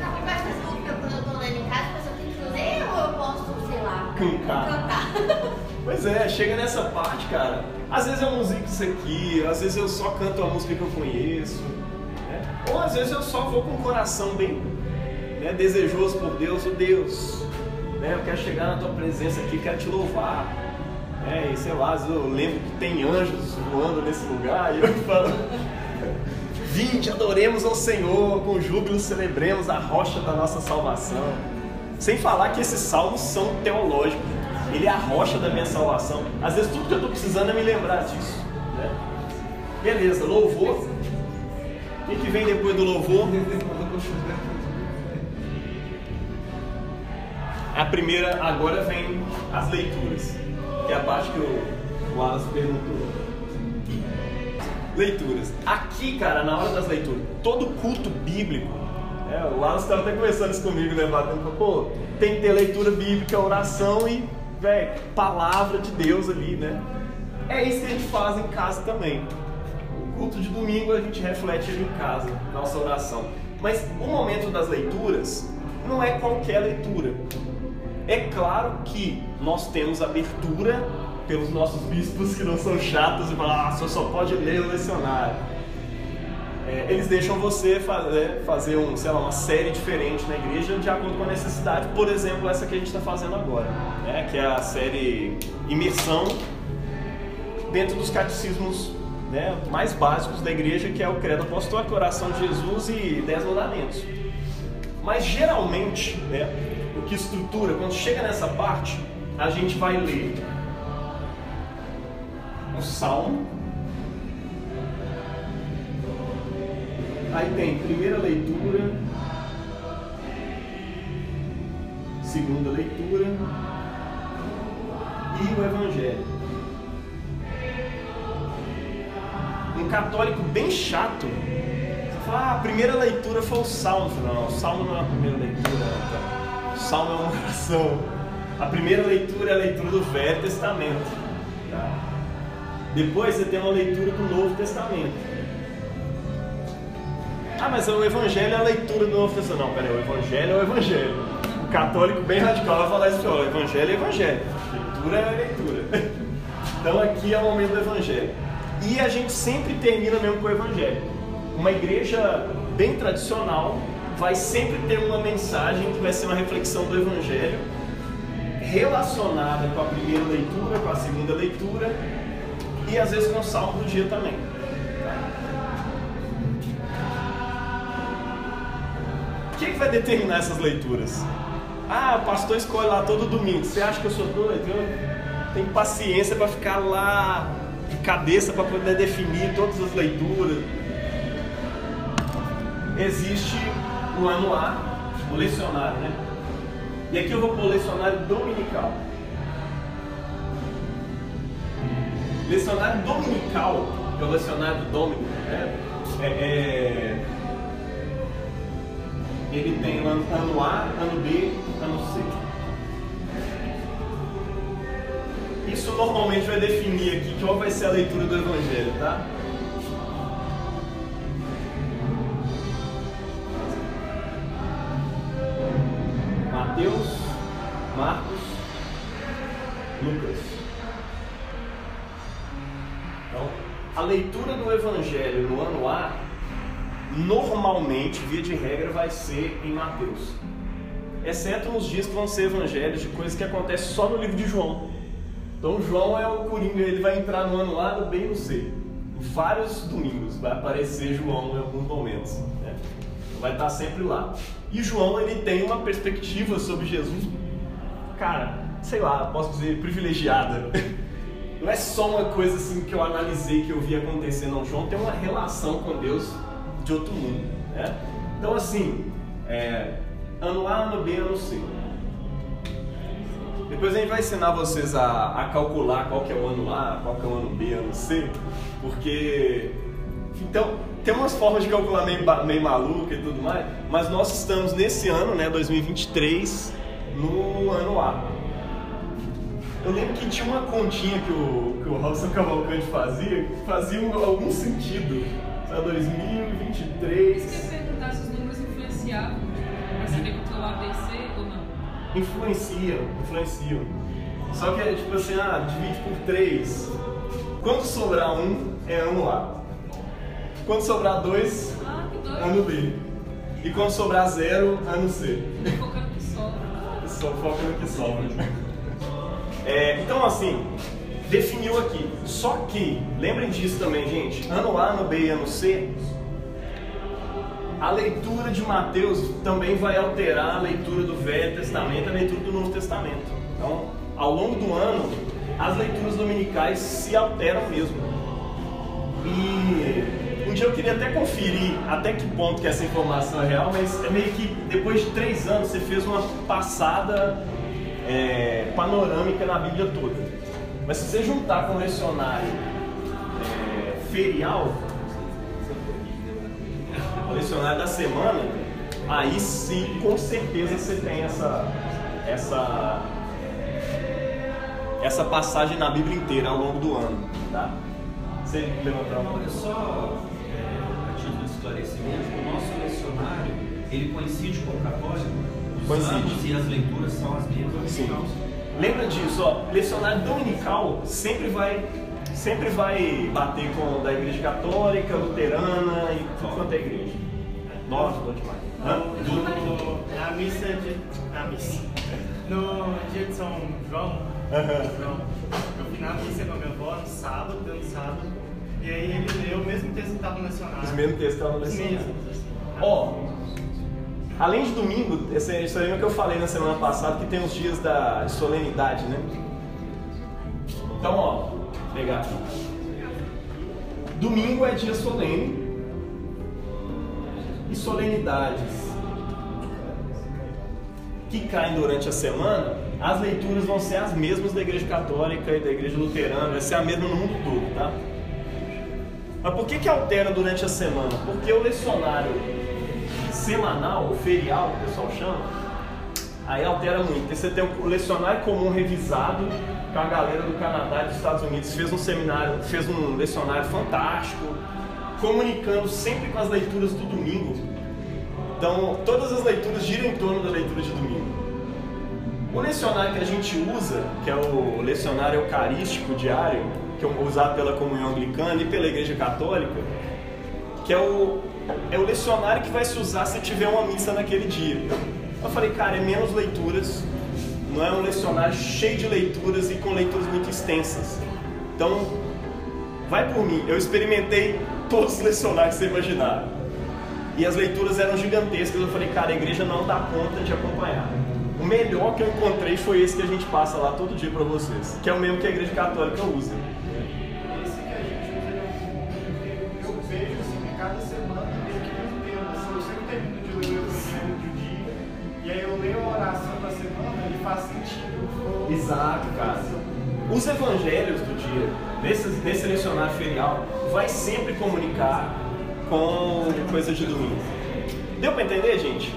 não, mas essa dúvida quando eu tô lendo em casa, a pessoa tem que ler ou eu posso, sei lá, Cantar. Pois é, chega nessa parte, cara. Às vezes eu musico isso aqui, às vezes eu só canto a música que eu conheço, né? ou às vezes eu só vou com o coração bem né, desejoso por Deus, oh Deus, né, eu quero chegar na tua presença aqui, quero te louvar. né? e sei lá, às vezes eu lembro que tem anjos voando nesse lugar e eu falo. Vinde, adoremos ao Senhor, com júbilo celebremos a rocha da nossa salvação. Sem falar que esses salmos são teológicos. Ele é a rocha da minha salvação. Às vezes tudo que eu estou precisando é me lembrar disso. Né? Beleza, louvor. O que, vem depois do louvor? A primeira, agora vem as leituras, que é a parte que o Wallace perguntou. Leituras. Aqui, cara, na hora das leituras, todo culto bíblico, é, o Wallace estava até conversando isso comigo, né, pô, tem que ter leitura bíblica, oração e, velho, palavra de Deus ali, né? É isso que a gente faz em casa também. O culto de domingo a gente reflete ele em casa, nossa oração. Mas o momento das leituras não é qualquer leitura. É claro que nós temos abertura pelos nossos bispos que não são chatos e falam, ah, só pode ler o lecionário. É, eles deixam você fazer, fazer um, sei lá, uma série diferente na igreja de acordo com a necessidade. Por exemplo, essa que a gente está fazendo agora, né? que é a série Imersão dentro dos catecismos né, mais básicos da igreja, que é o Credo Apostólico, Oração de Jesus e Dez Mandamentos. Mas geralmente, né, o que estrutura, quando chega nessa parte, a gente vai ler o Salmo. Aí tem primeira leitura, segunda leitura e o Evangelho. Um católico bem chato, você fala, ah, a primeira leitura foi o Salmo. Não, o Salmo não é a primeira leitura, tá? o Salmo é uma oração. A primeira leitura é a leitura do Velho Testamento. Tá? Depois você tem uma leitura do Novo Testamento. Ah, mas o Evangelho é a leitura do Novo Testamento. Não, peraí, o Evangelho é o Evangelho. O católico bem radical vai falar isso, ó, o Evangelho é Evangelho. Leitura é leitura. Então aqui é o momento do Evangelho. E a gente sempre termina mesmo com o Evangelho. Uma igreja bem tradicional vai sempre ter uma mensagem que vai ser uma reflexão do Evangelho relacionada com a primeira leitura, com a segunda leitura e às vezes com o salmo do dia também. Vai determinar essas leituras? Ah, o pastor escolhe lá todo domingo. Você acha que eu sou doido? Eu tenho paciência para ficar lá de cabeça para poder definir todas as leituras. Existe o anuar, o lecionário, né? E aqui eu vou pôr o lecionário dominical. Lecionário dominical, é o lecionário do né? É, é, ele tem ano A, ano B, ano C. Isso normalmente vai definir aqui qual vai ser a leitura do Evangelho, tá? Normalmente, via de regra, vai ser em Mateus. Exceto nos dias que vão ser evangelhos de coisas que acontecem só no livro de João. Então, João é o Coringa, ele vai entrar no ano A, no B e no C. Vários domingos vai aparecer João em alguns momentos. Né? Vai estar sempre lá. E João, ele tem uma perspectiva sobre Jesus, cara, sei lá, posso dizer, privilegiada. Não é só uma coisa assim que eu analisei, que eu vi acontecer, não. João tem uma relação com Deus de outro mundo. Né? Então, assim, é, ano A, ano B, ano C. Depois a gente vai ensinar vocês a, a, calcular qual que é o ano A, qual que é o ano B, ano C, porque então tem umas formas de calcular meio, meio maluca e tudo mais, mas nós estamos nesse ano, né, 2023, no ano A. Eu lembro que tinha uma continha que o, que o Robson Cavalcante fazia, que fazia um, algum sentido. Para 2023. Você quer perguntar se os números influenciavam para saber que o ABC ou não? Influenciam, influenciam. Só que é tipo assim, ah, divide por 3. Quando sobrar um, é ano A. Quando sobrar 2, Ah, ano B. E quando sobrar 0, ano C. Focando que sobra. Só foca no que sobra. É, então, assim, definiu aqui. Só que, lembrem disso também, gente. Ano A, ano B e ano C, a leitura de Mateus também vai alterar a leitura do Velho Testamento e a leitura do Novo Testamento. Então, ao longo do ano, as leituras dominicais se alteram mesmo. E um dia eu queria até conferir até que ponto que essa informação é real, mas é meio que depois de três anos você fez uma passada é, panorâmica na Bíblia toda. Mas se você juntar com o lecionário é, ferial, o lecionário da semana, aí sim, com certeza você tem essa, essa, essa passagem na Bíblia inteira ao longo do ano. Tá? Você levantou a mão? Não, é só é, a título de esclarecimento, o nosso lecionário, ele coincide com o católico? Os Coincide. e as leituras são as mesmas? Sim. Lembra disso, ó, lecionário dominical sempre vai sempre vai bater com o da igreja católica, luterana e tudo quanto é igreja. Nossa, bom demais. Hã? No, na missa de. Na missa. No dia de São João. João, eu fui na missa com a minha avó no sábado, no sábado, e aí ele leu o mesmo texto que estava no lecionário. Os mesmos textos estavam no Os lecionário. assim. Ó, além de domingo, esse é o que eu falei na semana passada, que tem os dias da solenidade, né? Então, ó, pegar aqui. Domingo é dia solene. E solenidades que caem durante a semana, as leituras vão ser as mesmas da Igreja Católica e da Igreja Luterana, vai ser a mesma no mundo todo, tá? Mas por que que altera durante a semana? Porque o lecionário semanal, o ferial, que o pessoal chama, aí altera muito. Porque você tem o lecionário comum revisado com a galera do Canadá e dos Estados Unidos, fez um seminário, fez um lecionário fantástico, comunicando sempre com as leituras do domingo. Então, todas as leituras giram em torno da leitura de domingo. O lecionário que a gente usa, que é o lecionário eucarístico diário, que é usado pela comunhão anglicana e pela igreja católica, que é o, é o lecionário que vai se usar se tiver uma missa naquele dia. Eu falei, cara, é menos leituras, não é um lecionário cheio de leituras e com leituras muito extensas. Então, vai por mim, eu experimentei todos os lecionários que você imaginar. E as leituras eram gigantescas, eu falei, cara, a igreja não dá conta de acompanhar. O melhor que eu encontrei foi esse que a gente passa lá todo dia para vocês, que é o mesmo que a igreja católica usa. Os evangelhos do dia, nesse, nesse lecionário ferial, vai sempre comunicar com coisa de domingo. Deu pra entender, gente?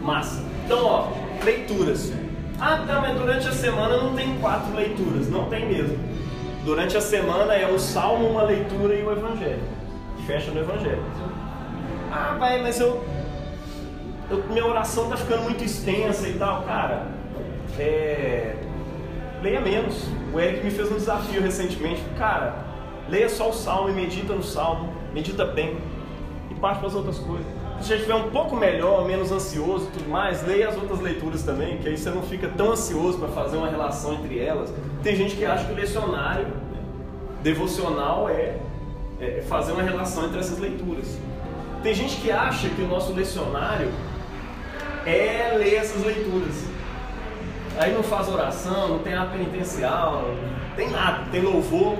Massa. Então, ó, leituras. Ah, tá, mas durante a semana não tem quatro leituras. Não tem mesmo. Durante a semana é o salmo, uma leitura e o evangelho. Fecha no evangelho. Ah, pai, mas eu, eu- Minha oração tá ficando muito extensa e tal. Cara, é. Leia menos. O Eric me fez um desafio recentemente. Cara, leia só o salmo e medita no salmo, medita bem e parte para as outras coisas. Se você estiver um pouco melhor, menos ansioso e tudo mais, leia as outras leituras também, que aí você não fica tão ansioso para fazer uma relação entre elas. Tem gente que acha que o lecionário né, devocional é, é fazer uma relação entre essas leituras. Tem gente que acha que o nosso lecionário é ler essas leituras. Aí não faz oração, não tem ato penitencial, não tem nada, tem louvor.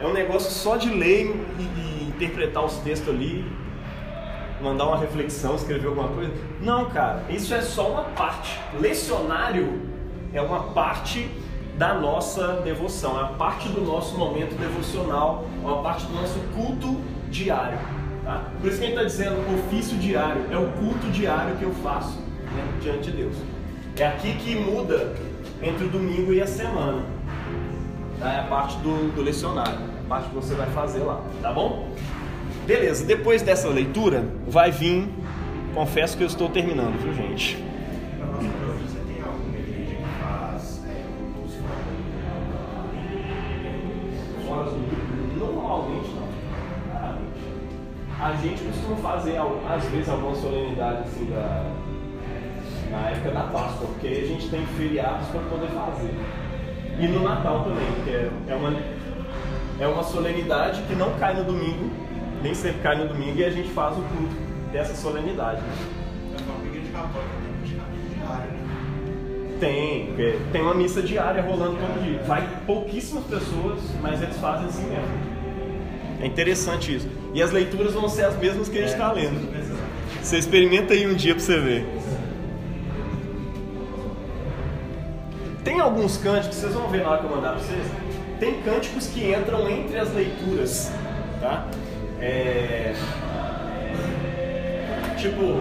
É um negócio só de ler e, e interpretar os textos ali, mandar uma reflexão, escrever alguma coisa. Não, cara, isso é só uma parte. Lecionário é uma parte da nossa devoção, é uma parte do nosso momento devocional, é uma parte do nosso culto diário. Tá? Por isso que a gente está dizendo ofício diário, é o culto diário que eu faço né, diante de Deus. É aqui que muda entre o domingo e a semana. Tá? É a parte do, do lecionário, a parte que você vai fazer lá, tá bom? Beleza, depois dessa leitura, vai vir. Confesso que eu estou terminando, viu, gente? Normalmente não. A gente costuma fazer, às vezes, alguma solenidade assim da, na época da Páscoa, porque a gente tem feriados para poder fazer. E no Natal também, que é, é, uma, é uma solenidade que não cai no domingo, nem sempre cai no domingo, e a gente faz o culto dessa solenidade. Né? É tem diário, né? Tem, porque tem uma missa diária rolando todo dia. Vai pouquíssimas pessoas, mas eles fazem assim mesmo. É interessante isso. E as leituras vão ser as mesmas que a gente está lendo. Você experimenta aí um dia para você ver. Tem alguns cânticos, vocês vão ver na hora que eu mandar para vocês. Tem cânticos que entram entre as leituras, tá? É... Tipo,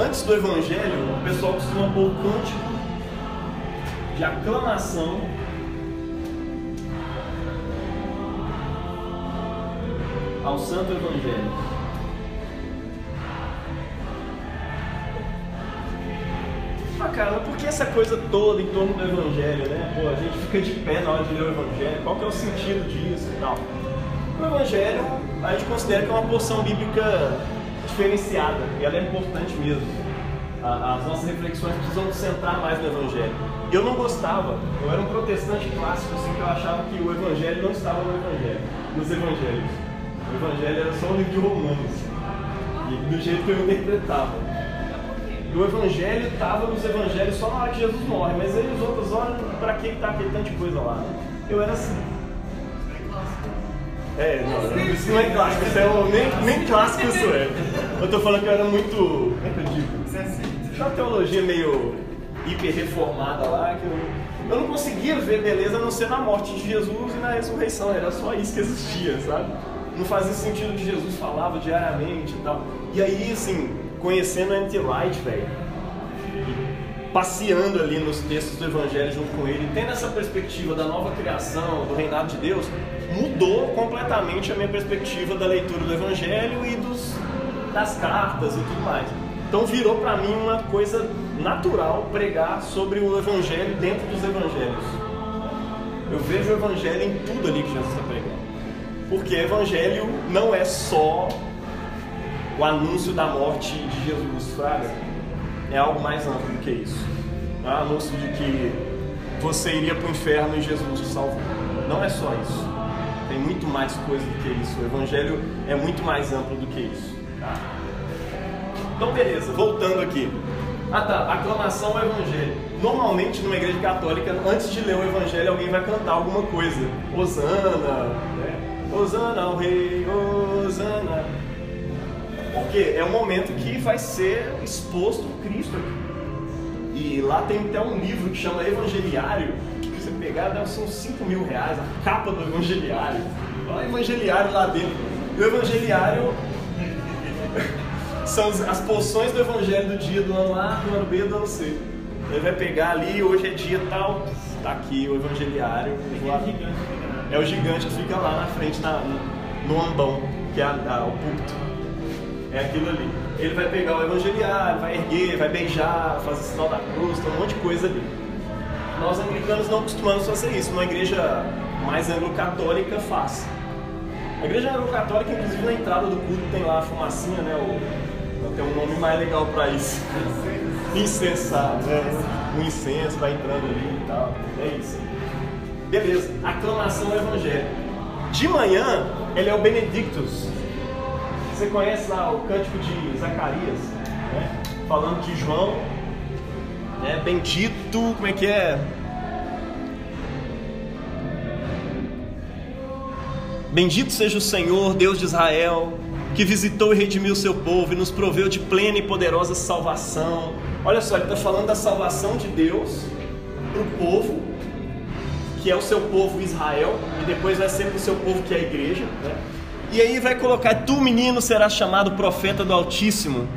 antes do Evangelho, o pessoal costuma pôr cântico de aclamação ao Santo Evangelho. Cara, por que essa coisa toda em torno do Evangelho, né? Pô, a gente fica de pé na hora de ler o Evangelho, qual que é o sentido disso e tal? O Evangelho, a gente considera que é uma porção bíblica diferenciada, e ela é importante mesmo. As nossas reflexões precisam centrar mais no Evangelho. Eu não gostava, eu era um protestante clássico, assim, que eu achava que o Evangelho não estava no Evangelho, nos Evangelhos. O Evangelho era só um livro de romanos, e do jeito que eu interpretava. O evangelho estava nos evangelhos só na hora que Jesus morre, mas aí os outros olham para que está aquele tanto de coisa lá. Eu era assim. É, não, isso não é clássico, isso é um, nem, nem clássico isso é. Eu tô falando que eu era muito. Como é que eu digo? Tinha uma teologia meio hiper reformada lá, que eu, eu não conseguia ver beleza a não ser na morte de Jesus e na ressurreição, era só isso que existia, sabe? Não fazia sentido que Jesus falava diariamente e tal. E aí, assim, conhecendo Anti Wright, velho, passeando ali nos textos do Evangelho junto com ele, tendo essa perspectiva da nova criação, do reinado de Deus, mudou completamente a minha perspectiva da leitura do Evangelho e dos, das cartas e tudo mais. Então virou para mim uma coisa natural pregar sobre o Evangelho dentro dos Evangelhos. Eu vejo o Evangelho em tudo ali que Jesus está pregando. Porque Evangelho não é só o anúncio da morte de Jesus, Fraga, é algo mais amplo do que isso. É o anúncio de que você iria para o inferno e Jesus te salvou. Não é só isso. Tem muito mais coisa do que isso. O Evangelho é muito mais amplo do que isso. Tá? Então, beleza, voltando aqui. Ah tá, aclamação ao Evangelho. Normalmente, numa igreja católica, antes de ler o Evangelho, alguém vai cantar alguma coisa. Osana, né? Osana ao rei, Osana. Porque é um momento que vai ser exposto Cristo aqui. E lá tem até um livro que chama Evangeliário, que você pegar deve ser uns 5 mil reais, a capa do Evangeliário. Olha o Evangeliário lá dentro. E o Evangeliário são as porções do Evangelho do dia do ano A, do ano B do ano C. Ele vai pegar ali, hoje é dia tal, tá aqui o Evangeliário. É o gigante que fica lá na frente, na, no ambão, que é a, a, o púlpito. É aquilo ali. Ele vai pegar o evangeliário, vai erguer, vai beijar, fazer sinal da cruz, tem um monte de coisa ali. Nós anglicanos não costumamos fazer isso, uma igreja mais anglo-católica faz. A igreja anglo-católica, inclusive na entrada do culto, tem lá a fumacinha, né? O, tem um nome mais legal para isso. Incensado, né? O incenso vai entrando ali e tal. É isso. Beleza, aclamação evangelho. De manhã, ele é o Benedictus. Você conhece lá o cântico de Zacarias, né? falando de João, né? bendito, como é que é? Bendito seja o Senhor, Deus de Israel, que visitou e redimiu o seu povo e nos proveu de plena e poderosa salvação. Olha só, ele está falando da salvação de Deus para o povo, que é o seu povo Israel, e depois vai ser para o seu povo que é a igreja. Né? E aí vai colocar: Tu, menino, serás chamado profeta do Altíssimo,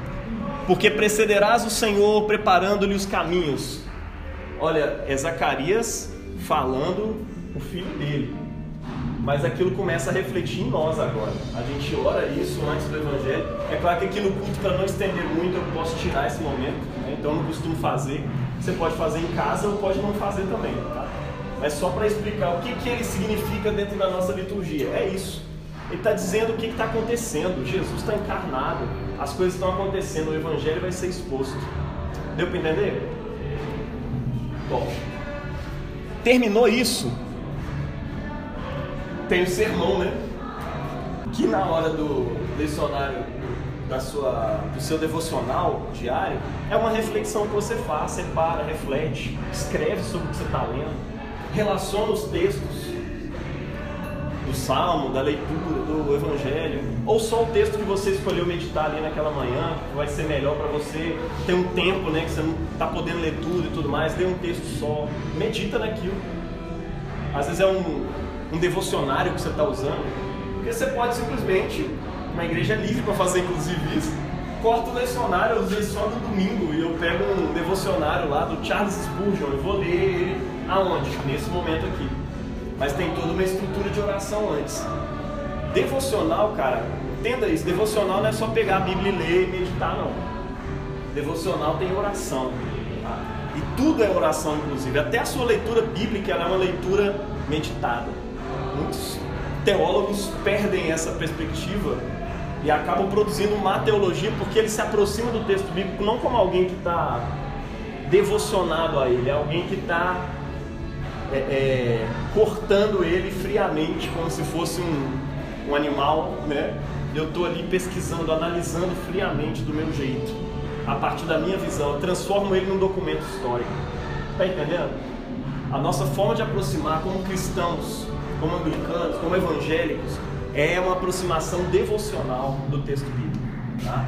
porque precederás o Senhor preparando-lhe os caminhos. Olha, é Zacarias falando o filho dele. Mas aquilo começa a refletir em nós agora. A gente ora isso antes do Evangelho. É claro que aqui no culto, para não estender muito, eu posso tirar esse momento. Né? Então eu não costumo fazer. Você pode fazer em casa ou pode não fazer também. Tá? Mas só para explicar o que, que ele significa dentro da nossa liturgia. É isso. Ele está dizendo o que está acontecendo. Jesus está encarnado. As coisas estão acontecendo. O Evangelho vai ser exposto. Deu para entender? Bom, terminou isso tem o sermão, né? Que na hora do lecionário da sua, do seu devocional diário é uma reflexão que você faz, você para, reflete, escreve sobre o que você está lendo, relaciona os textos do salmo, da leitura, do evangelho, ou só o texto que você escolheu meditar ali naquela manhã, que vai ser melhor para você, tem um tempo né, que você não está podendo ler tudo e tudo mais, lê um texto só, medita naquilo. Às vezes é um, um devocionário que você está usando, porque você pode simplesmente, uma igreja é livre para fazer inclusive isso, corta o lecionário, eu usei só no domingo e eu pego um devocionário lá do Charles Spurgeon, eu vou ler ele aonde? Nesse momento aqui. Mas tem toda uma estrutura de oração antes. Devocional, cara, entenda isso, devocional não é só pegar a Bíblia e ler e meditar, não. Devocional tem oração. Tá? E tudo é oração, inclusive. Até a sua leitura bíblica é uma leitura meditada. Muitos teólogos perdem essa perspectiva e acabam produzindo má teologia porque ele se aproxima do texto bíblico não como alguém que está devocionado a ele, é alguém que está é, é, cortando ele friamente, como se fosse um, um animal, né? Eu estou ali pesquisando, analisando friamente do meu jeito, a partir da minha visão, eu transformo ele num documento histórico. Está entendendo? A nossa forma de aproximar como cristãos como anglicanos, como evangélicos, é uma aproximação devocional do texto bíblico. Tá?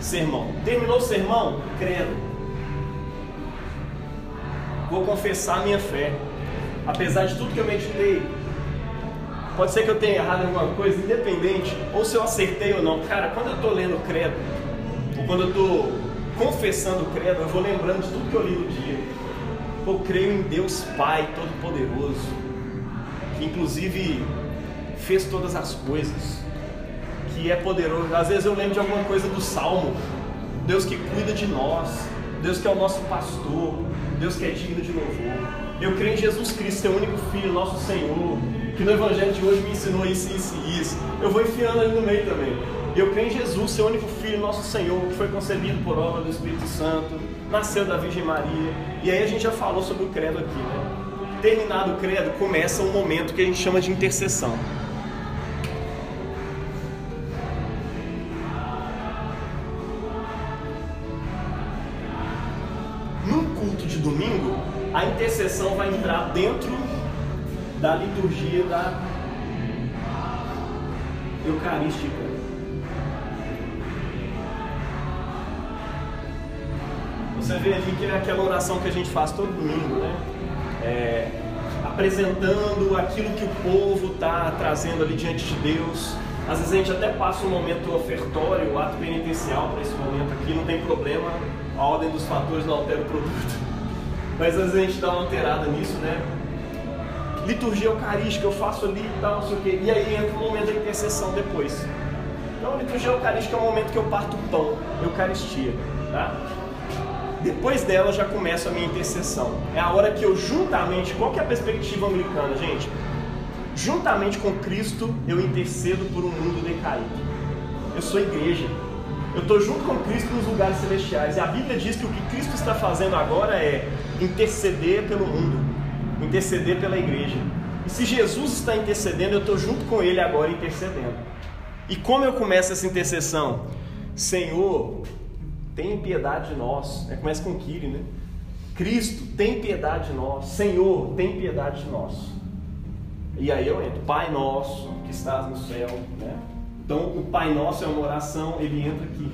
Sermão. Terminou o sermão? Credo. Vou confessar minha fé. Apesar de tudo que eu meditei, pode ser que eu tenha errado alguma coisa, independente, ou se eu acertei ou não. Cara, quando eu estou lendo o credo, ou quando eu estou confessando o credo, eu vou lembrando de tudo que eu li no dia. Eu creio em Deus Pai Todo-Poderoso, que inclusive fez todas as coisas, que é poderoso. Às vezes eu lembro de alguma coisa do Salmo, Deus que cuida de nós, Deus que é o nosso pastor, Deus que é digno de louvor. Eu creio em Jesus Cristo, seu único Filho, nosso Senhor, que no Evangelho de hoje me ensinou isso, isso e isso. Eu vou enfiando ali no meio também. Eu creio em Jesus, seu único Filho, nosso Senhor, que foi concebido por obra do Espírito Santo, nasceu da Virgem Maria. E aí a gente já falou sobre o credo aqui, né? terminado o credo, começa um momento que a gente chama de intercessão. Dentro da liturgia da Eucarística. Você vê ali que é aquela oração que a gente faz todo domingo, né? é, apresentando aquilo que o povo está trazendo ali diante de Deus. Às vezes a gente até passa um momento ofertório, o ato penitencial para esse momento aqui, não tem problema, a ordem dos fatores não altera o produto. Mas às vezes a gente dá uma alterada nisso, né? Liturgia eucarística, eu faço ali e tal, não sei o quê. E aí entra o momento da intercessão depois. Então, liturgia eucarística é o momento que eu parto o pão, Eucaristia, tá? Depois dela já começa a minha intercessão. É a hora que eu juntamente, qual que é a perspectiva anglicana, gente? Juntamente com Cristo, eu intercedo por um mundo decaído. Eu sou igreja. Eu estou junto com Cristo nos lugares celestiais. E a Bíblia diz que o que Cristo está fazendo agora é interceder pelo mundo, interceder pela igreja. E se Jesus está intercedendo, eu estou junto com Ele agora intercedendo. E como eu começo essa intercessão? Senhor, tem piedade de nós. É, começa com Kiri, né? Cristo, tem piedade de nós. Senhor, tem piedade de nós. E aí eu entro, Pai nosso que estás no céu, né? Então o Pai nosso é uma oração, ele entra aqui.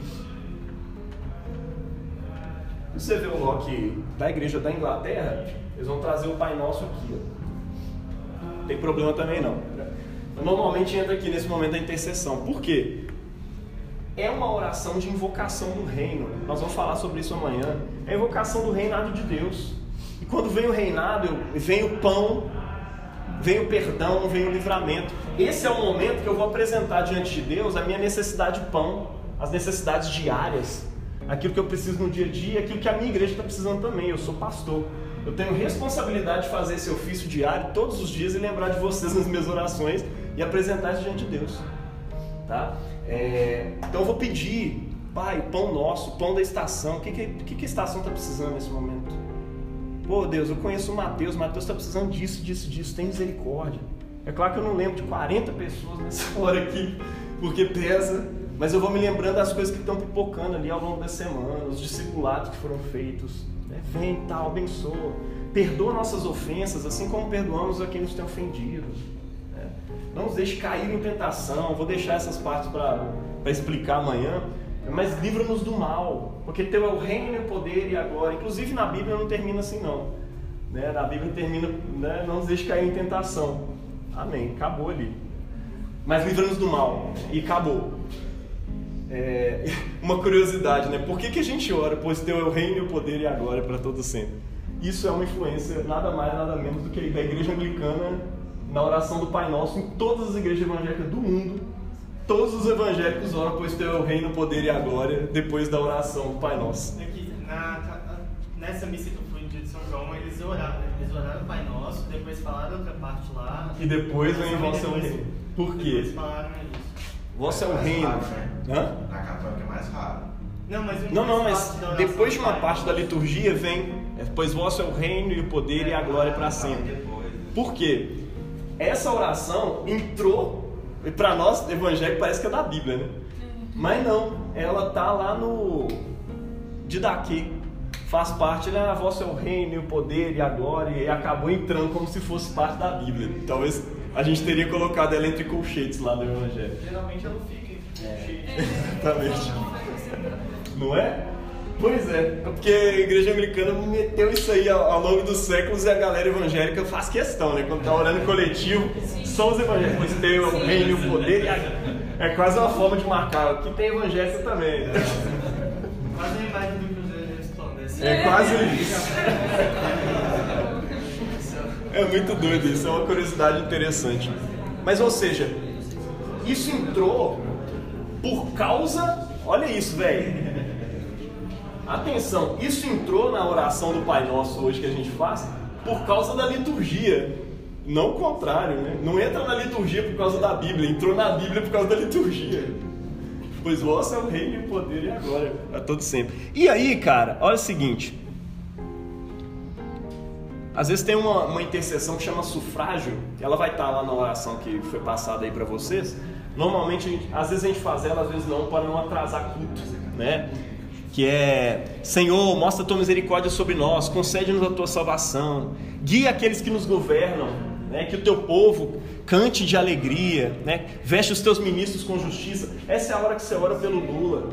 Você vê o Loki da igreja da Inglaterra, eles vão trazer o Pai Nosso aqui. Ó. Tem problema também não. Normalmente entra aqui nesse momento da intercessão. Por quê? É uma oração de invocação do reino. Nós vamos falar sobre isso amanhã. É a invocação do reinado de Deus. E quando vem o reinado, vem o pão, vem o perdão, vem o livramento. Esse é o momento que eu vou apresentar diante de Deus a minha necessidade de pão, as necessidades diárias, aquilo que eu preciso no dia a dia, aquilo que a minha igreja está precisando também. Eu sou pastor. Eu tenho responsabilidade de fazer esse ofício diário todos os dias e lembrar de vocês nas minhas orações e apresentar isso diante de Deus. Tá? É, então eu vou pedir, Pai, pão nosso, pão da estação. O que, que, que a estação está precisando nesse momento? Pô, Deus, eu conheço o Mateus, Mateus está precisando disso, disso, disso, tem misericórdia. É claro que eu não lembro de 40 pessoas nessa hora aqui, porque pesa, mas eu vou me lembrando das coisas que estão pipocando ali ao longo da semana, os discipulados que foram feitos. Né? Vem, tal, abençoa. Perdoa nossas ofensas, assim como perdoamos a quem nos tem ofendido. Né? Não nos deixe cair em tentação. Vou deixar essas partes para explicar amanhã. Mas livra-nos do mal, porque teu é o reino e o poder e agora. Inclusive na Bíblia não termina assim não. Né? Na Bíblia termina, né? não nos deixe cair em tentação. Amém. Acabou ali. Mas livra-nos do mal. E acabou. É, uma curiosidade, né? Por que, que a gente ora? Pois teu é o reino e o poder e agora para todo sempre. Isso é uma influência nada mais, nada menos do que da igreja anglicana na oração do Pai Nosso em todas as igrejas evangélicas do mundo. Todos os evangélicos oram, pois teu é o reino, o poder e a glória, depois da oração do Pai Nosso. Aqui, na, nessa missa que eu fui de São João, eles oraram, eles oraram o Pai Nosso, depois falaram outra parte lá. E depois vem o vosso reino. Por quê? Depois falaram isso. Vosso é o mais reino. raro, né? Hã? Na católica é mais raro. Não, mas, Não, não, mas oração depois de uma parte da liturgia vem, é, pois vosso é o reino e o poder e a glória para sempre. Depois, né? Por quê? Essa oração entrou, e para nós evangélicos parece que é da Bíblia, né? Mas não, ela tá lá no Didaquê. Faz parte, né? A vossa é o reino e o poder e a glória, e acabou entrando como se fosse parte da Bíblia. Talvez a gente teria colocado ela entre colchetes lá do Evangelho. Geralmente ela fica cheia de Exatamente. Não é? Pois é, é porque a igreja anglicana meteu isso aí ao, longo dos séculos e a galera evangélica faz questão, né? Quando tá orando coletivo, só os evangélicos, tem o reino e o poder. É quase uma forma de marcar. Aqui tem evangélico também, né? Quase a imagem do Cruzeiro resplandece. É quase isso. É muito doido isso, é uma curiosidade interessante. Mas, ou seja, isso entrou por causa. Olha isso, velho. Atenção, isso entrou na oração do Pai Nosso hoje que a gente faz por causa da liturgia. Não o contrário, né? Não entra na liturgia por causa da Bíblia, entrou na Bíblia por causa da liturgia. Pois vosso é o reino e o poder e a glória a todo sempre. E aí, cara, olha o seguinte. Às vezes tem uma, uma intercessão que chama sufrágio, que ela vai estar lá na oração que foi passada aí para vocês. Normalmente, às vezes a gente faz ela, às vezes não, para não atrasar culto, né? Que é, Senhor, mostra a tua misericórdia sobre nós, concede-nos a tua salvação, guia aqueles que nos governam, né? Que o teu povo cante de alegria, né? Veste os teus ministros com justiça. Essa é a hora que você ora pelo Lula,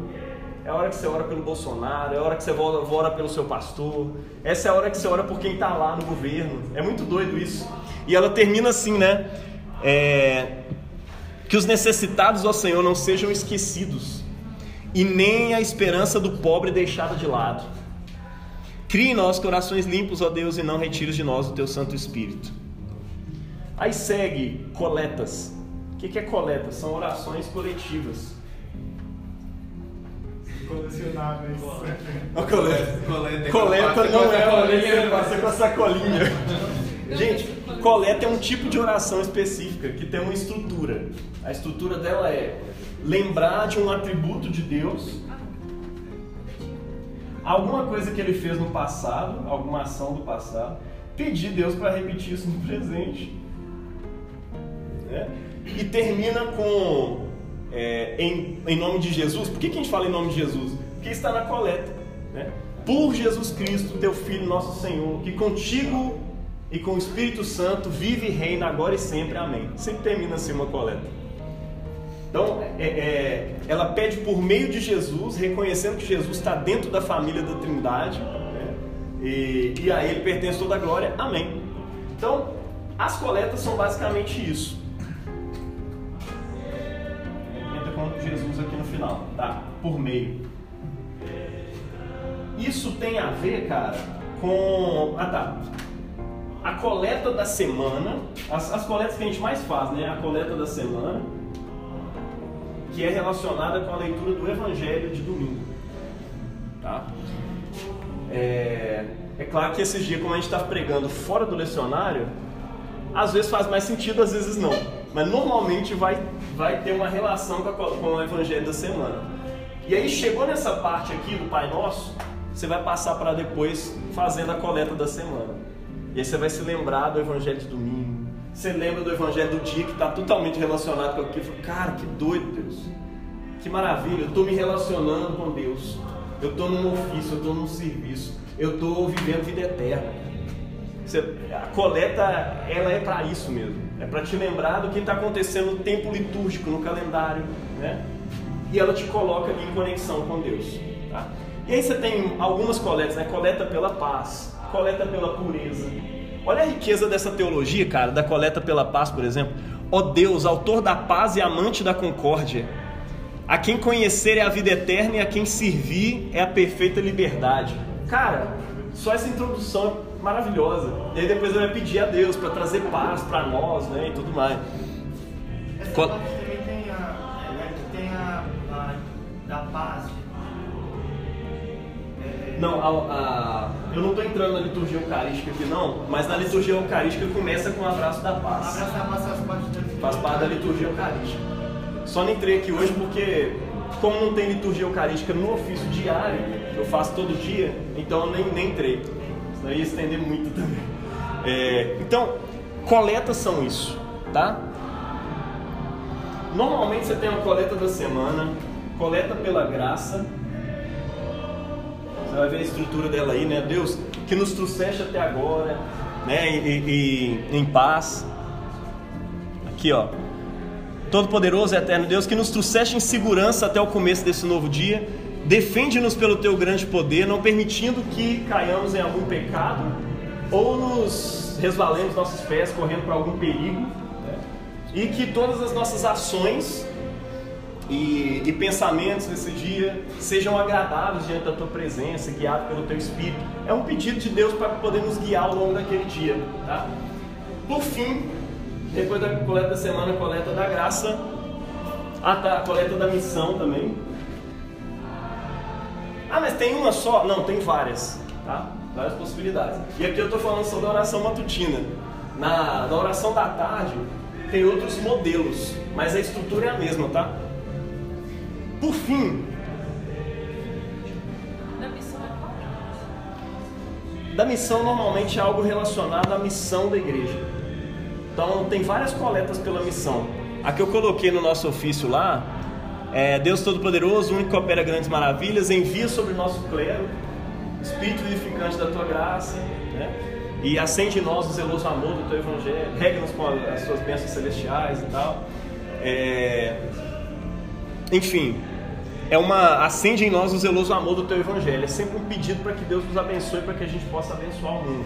é a hora que você ora pelo Bolsonaro, é a hora que você ora pelo seu pastor, essa é a hora que você ora por quem está lá no governo. É muito doido isso. E ela termina assim, né? É, Que os necessitados, ó Senhor, não sejam esquecidos, e nem a esperança do pobre deixada de lado. Crie em nós corações limpos, ó Deus, e não retires de nós o teu Santo Espírito. Aí segue coletas. O que é coleta? São orações coletivas. Colecionáveis. Coleta. Coleta, Coleta não é uma passa com a sacolinha. Gente, coleta é um tipo de oração específica que tem uma estrutura. A estrutura dela é lembrar de um atributo de Deus, alguma coisa que ele fez no passado, alguma ação do passado, pedir Deus para repetir isso no presente. Né? E termina com é, em, em nome de Jesus. Por que, que a gente fala em nome de Jesus? Porque está na coleta. Né? Por Jesus Cristo, teu Filho, nosso Senhor, que contigo e com o Espírito Santo vive e reina agora e sempre. Amém. Sempre termina assim uma coleta. Então, é, é, ela pede por meio de Jesus, reconhecendo que Jesus está dentro da família da Trindade, né? e, e a Ele pertence toda a glória. Amém. Então, as coletas são basicamente isso. Com Jesus aqui no final, tá? Por meio. Isso tem a ver, cara, com. Ah, tá. A coleta da semana, as, as coletas que a gente mais faz, né? A coleta da semana que é relacionada com a leitura do Evangelho de domingo. Tá? É, é claro que esses dias, como a gente está pregando fora do lecionário, às vezes faz mais sentido, às vezes não. Mas normalmente vai, vai ter uma relação com, a, com o Evangelho da semana. E aí chegou nessa parte aqui do Pai Nosso, você vai passar para depois fazendo a coleta da semana. E aí você vai se lembrar do Evangelho de domingo, você lembra do evangelho do dia que está totalmente relacionado com aquilo. Cara, que doido, Deus. Que maravilha, eu estou me relacionando com Deus. Eu estou num ofício, eu estou num serviço. Eu estou vivendo vida eterna. Você, a coleta, ela é para isso mesmo. É para te lembrar do que está acontecendo no tempo litúrgico, no calendário. Né? E ela te coloca em conexão com Deus. Tá? E aí você tem algumas coletas, né? Coleta pela paz, coleta pela pureza, Olha a riqueza dessa teologia, cara, da coleta pela paz, por exemplo. Ó Deus, autor da paz e amante da concórdia, a quem conhecer é a vida eterna e a quem servir é a perfeita liberdade. Cara, só essa introdução maravilhosa. E aí depois ele vai pedir a Deus para trazer paz para nós, né, e tudo mais. Essa Col também tem a, né, tem a, a da paz, não, a, a, eu não estou entrando na liturgia eucarística aqui não, mas na liturgia eucarística começa com o abraço da paz. O abraço da paz faz parte da liturgia. Faz parte da liturgia eucarística. Só não entrei aqui hoje porque, como não tem liturgia eucarística no ofício diário, eu faço todo dia, então eu nem, nem entrei. Senão ia estender muito também. É, então, coletas são isso, tá? Normalmente você tem uma coleta da semana, coleta pela graça, você vai ver a estrutura dela aí, né? Deus, que nos trouxeste até agora, né? E, e em paz. Aqui, ó. Todo-Poderoso e Eterno Deus, que nos trouxeste em segurança até o começo desse novo dia. Defende-nos pelo teu grande poder, não permitindo que caiamos em algum pecado ou nos resvalemos nossos pés correndo para algum perigo. Né? E que todas as nossas ações e, e, pensamentos nesse dia sejam agradáveis diante da tua presença, guiados pelo teu Espírito. É um pedido de Deus para poder nos guiar ao longo daquele dia. Tá? Por fim, depois da coleta da semana, coleta da graça, ah, tá, a coleta da missão também. Ah, mas tem uma só? Não, tem várias. Tá? Várias possibilidades. E aqui eu estou falando sobre a oração matutina. Na, na oração da tarde, tem outros modelos, mas a estrutura é a mesma, tá? Por fim, Da missão é da missão normalmente é algo relacionado à missão da igreja. Então tem várias coletas pela missão. A que eu coloquei no nosso ofício lá é Deus Todo-Poderoso, único que opera grandes maravilhas, envia sobre o nosso clero Espírito vivificante da tua graça, né? E acende em nós o zeloso amor do teu evangelho, rega-nos com as suas bênçãos celestiais e tal. É... Enfim, é uma acende em nós o zeloso amor do teu evangelho. É sempre um pedido para que Deus nos abençoe, para que a gente possa abençoar o mundo.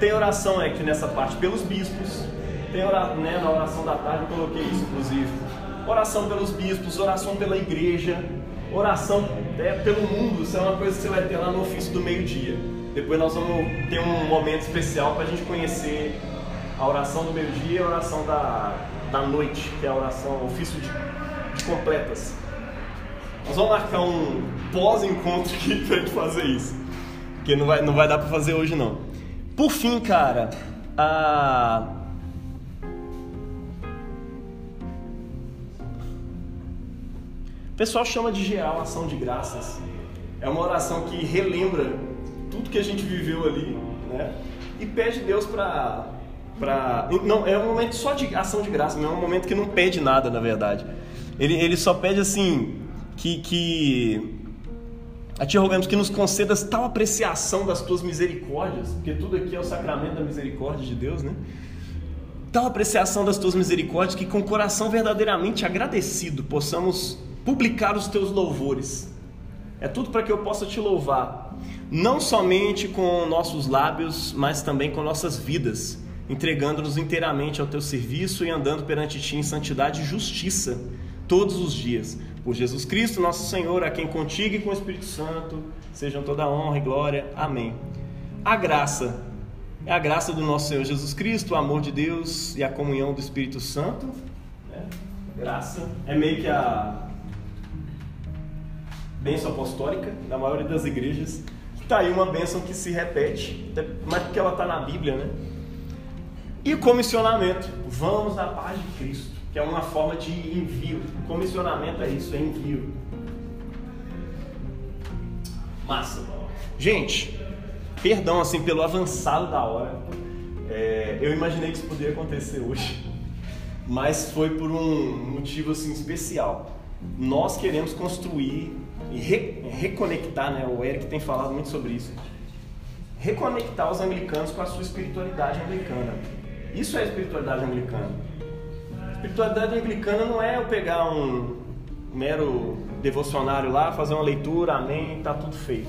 Tem oração aqui nessa parte pelos bispos. Tem oração, né, na oração da tarde eu coloquei isso, inclusive. Oração pelos bispos, oração pela igreja, oração né, pelo mundo. Isso é uma coisa que você vai ter lá no ofício do meio-dia. Depois nós vamos ter um momento especial para a gente conhecer a oração do meio-dia e a oração da, da noite, que é a oração, ofício de, de completas. Nós vamos marcar um pós-encontro aqui pra gente fazer isso. Porque não vai, não vai dar pra fazer hoje não. Por fim, cara, a. O pessoal chama de geral ação de graças. É uma oração que relembra tudo que a gente viveu ali, né? E pede Deus para para não é um momento só de ação de graça, não é um momento que não pede nada, na verdade. Ele, ele só pede assim que, que a ti rogamos que nos concedas tal apreciação das tuas misericórdias, porque tudo aqui é o sacramento da misericórdia de Deus, né? Tal apreciação das tuas misericórdias que com coração verdadeiramente agradecido possamos publicar os teus louvores. É tudo para que eu possa te louvar, não somente com nossos lábios, mas também com nossas vidas, entregando-nos inteiramente ao teu serviço e andando perante ti em santidade e justiça todos os dias. Por Jesus Cristo, nosso Senhor, a quem contigo e com o Espírito Santo sejam toda honra e glória. Amém. A graça é a graça do nosso Senhor Jesus Cristo, o amor de Deus e a comunhão do Espírito Santo. Né? Graça é meio que a bênção apostólica da maioria das igrejas. Está aí uma bênção que se repete, mas porque ela está na Bíblia, né? E comissionamento. Vamos na paz de Cristo, que é uma forma de envio. Comissionamento é isso, é envio. Massa. Gente, perdão assim pelo avançado da hora. É, eu imaginei que isso poderia acontecer hoje, mas foi por um motivo assim especial. Nós queremos construir e re, reconectar, né? O Eric tem falado muito sobre isso. Reconectar os anglicanos com a sua espiritualidade anglicana. Isso é espiritualidade anglicana. Espiritualidade anglicana não é eu pegar um mero devocionário lá, fazer uma leitura, amém, tá tudo feito.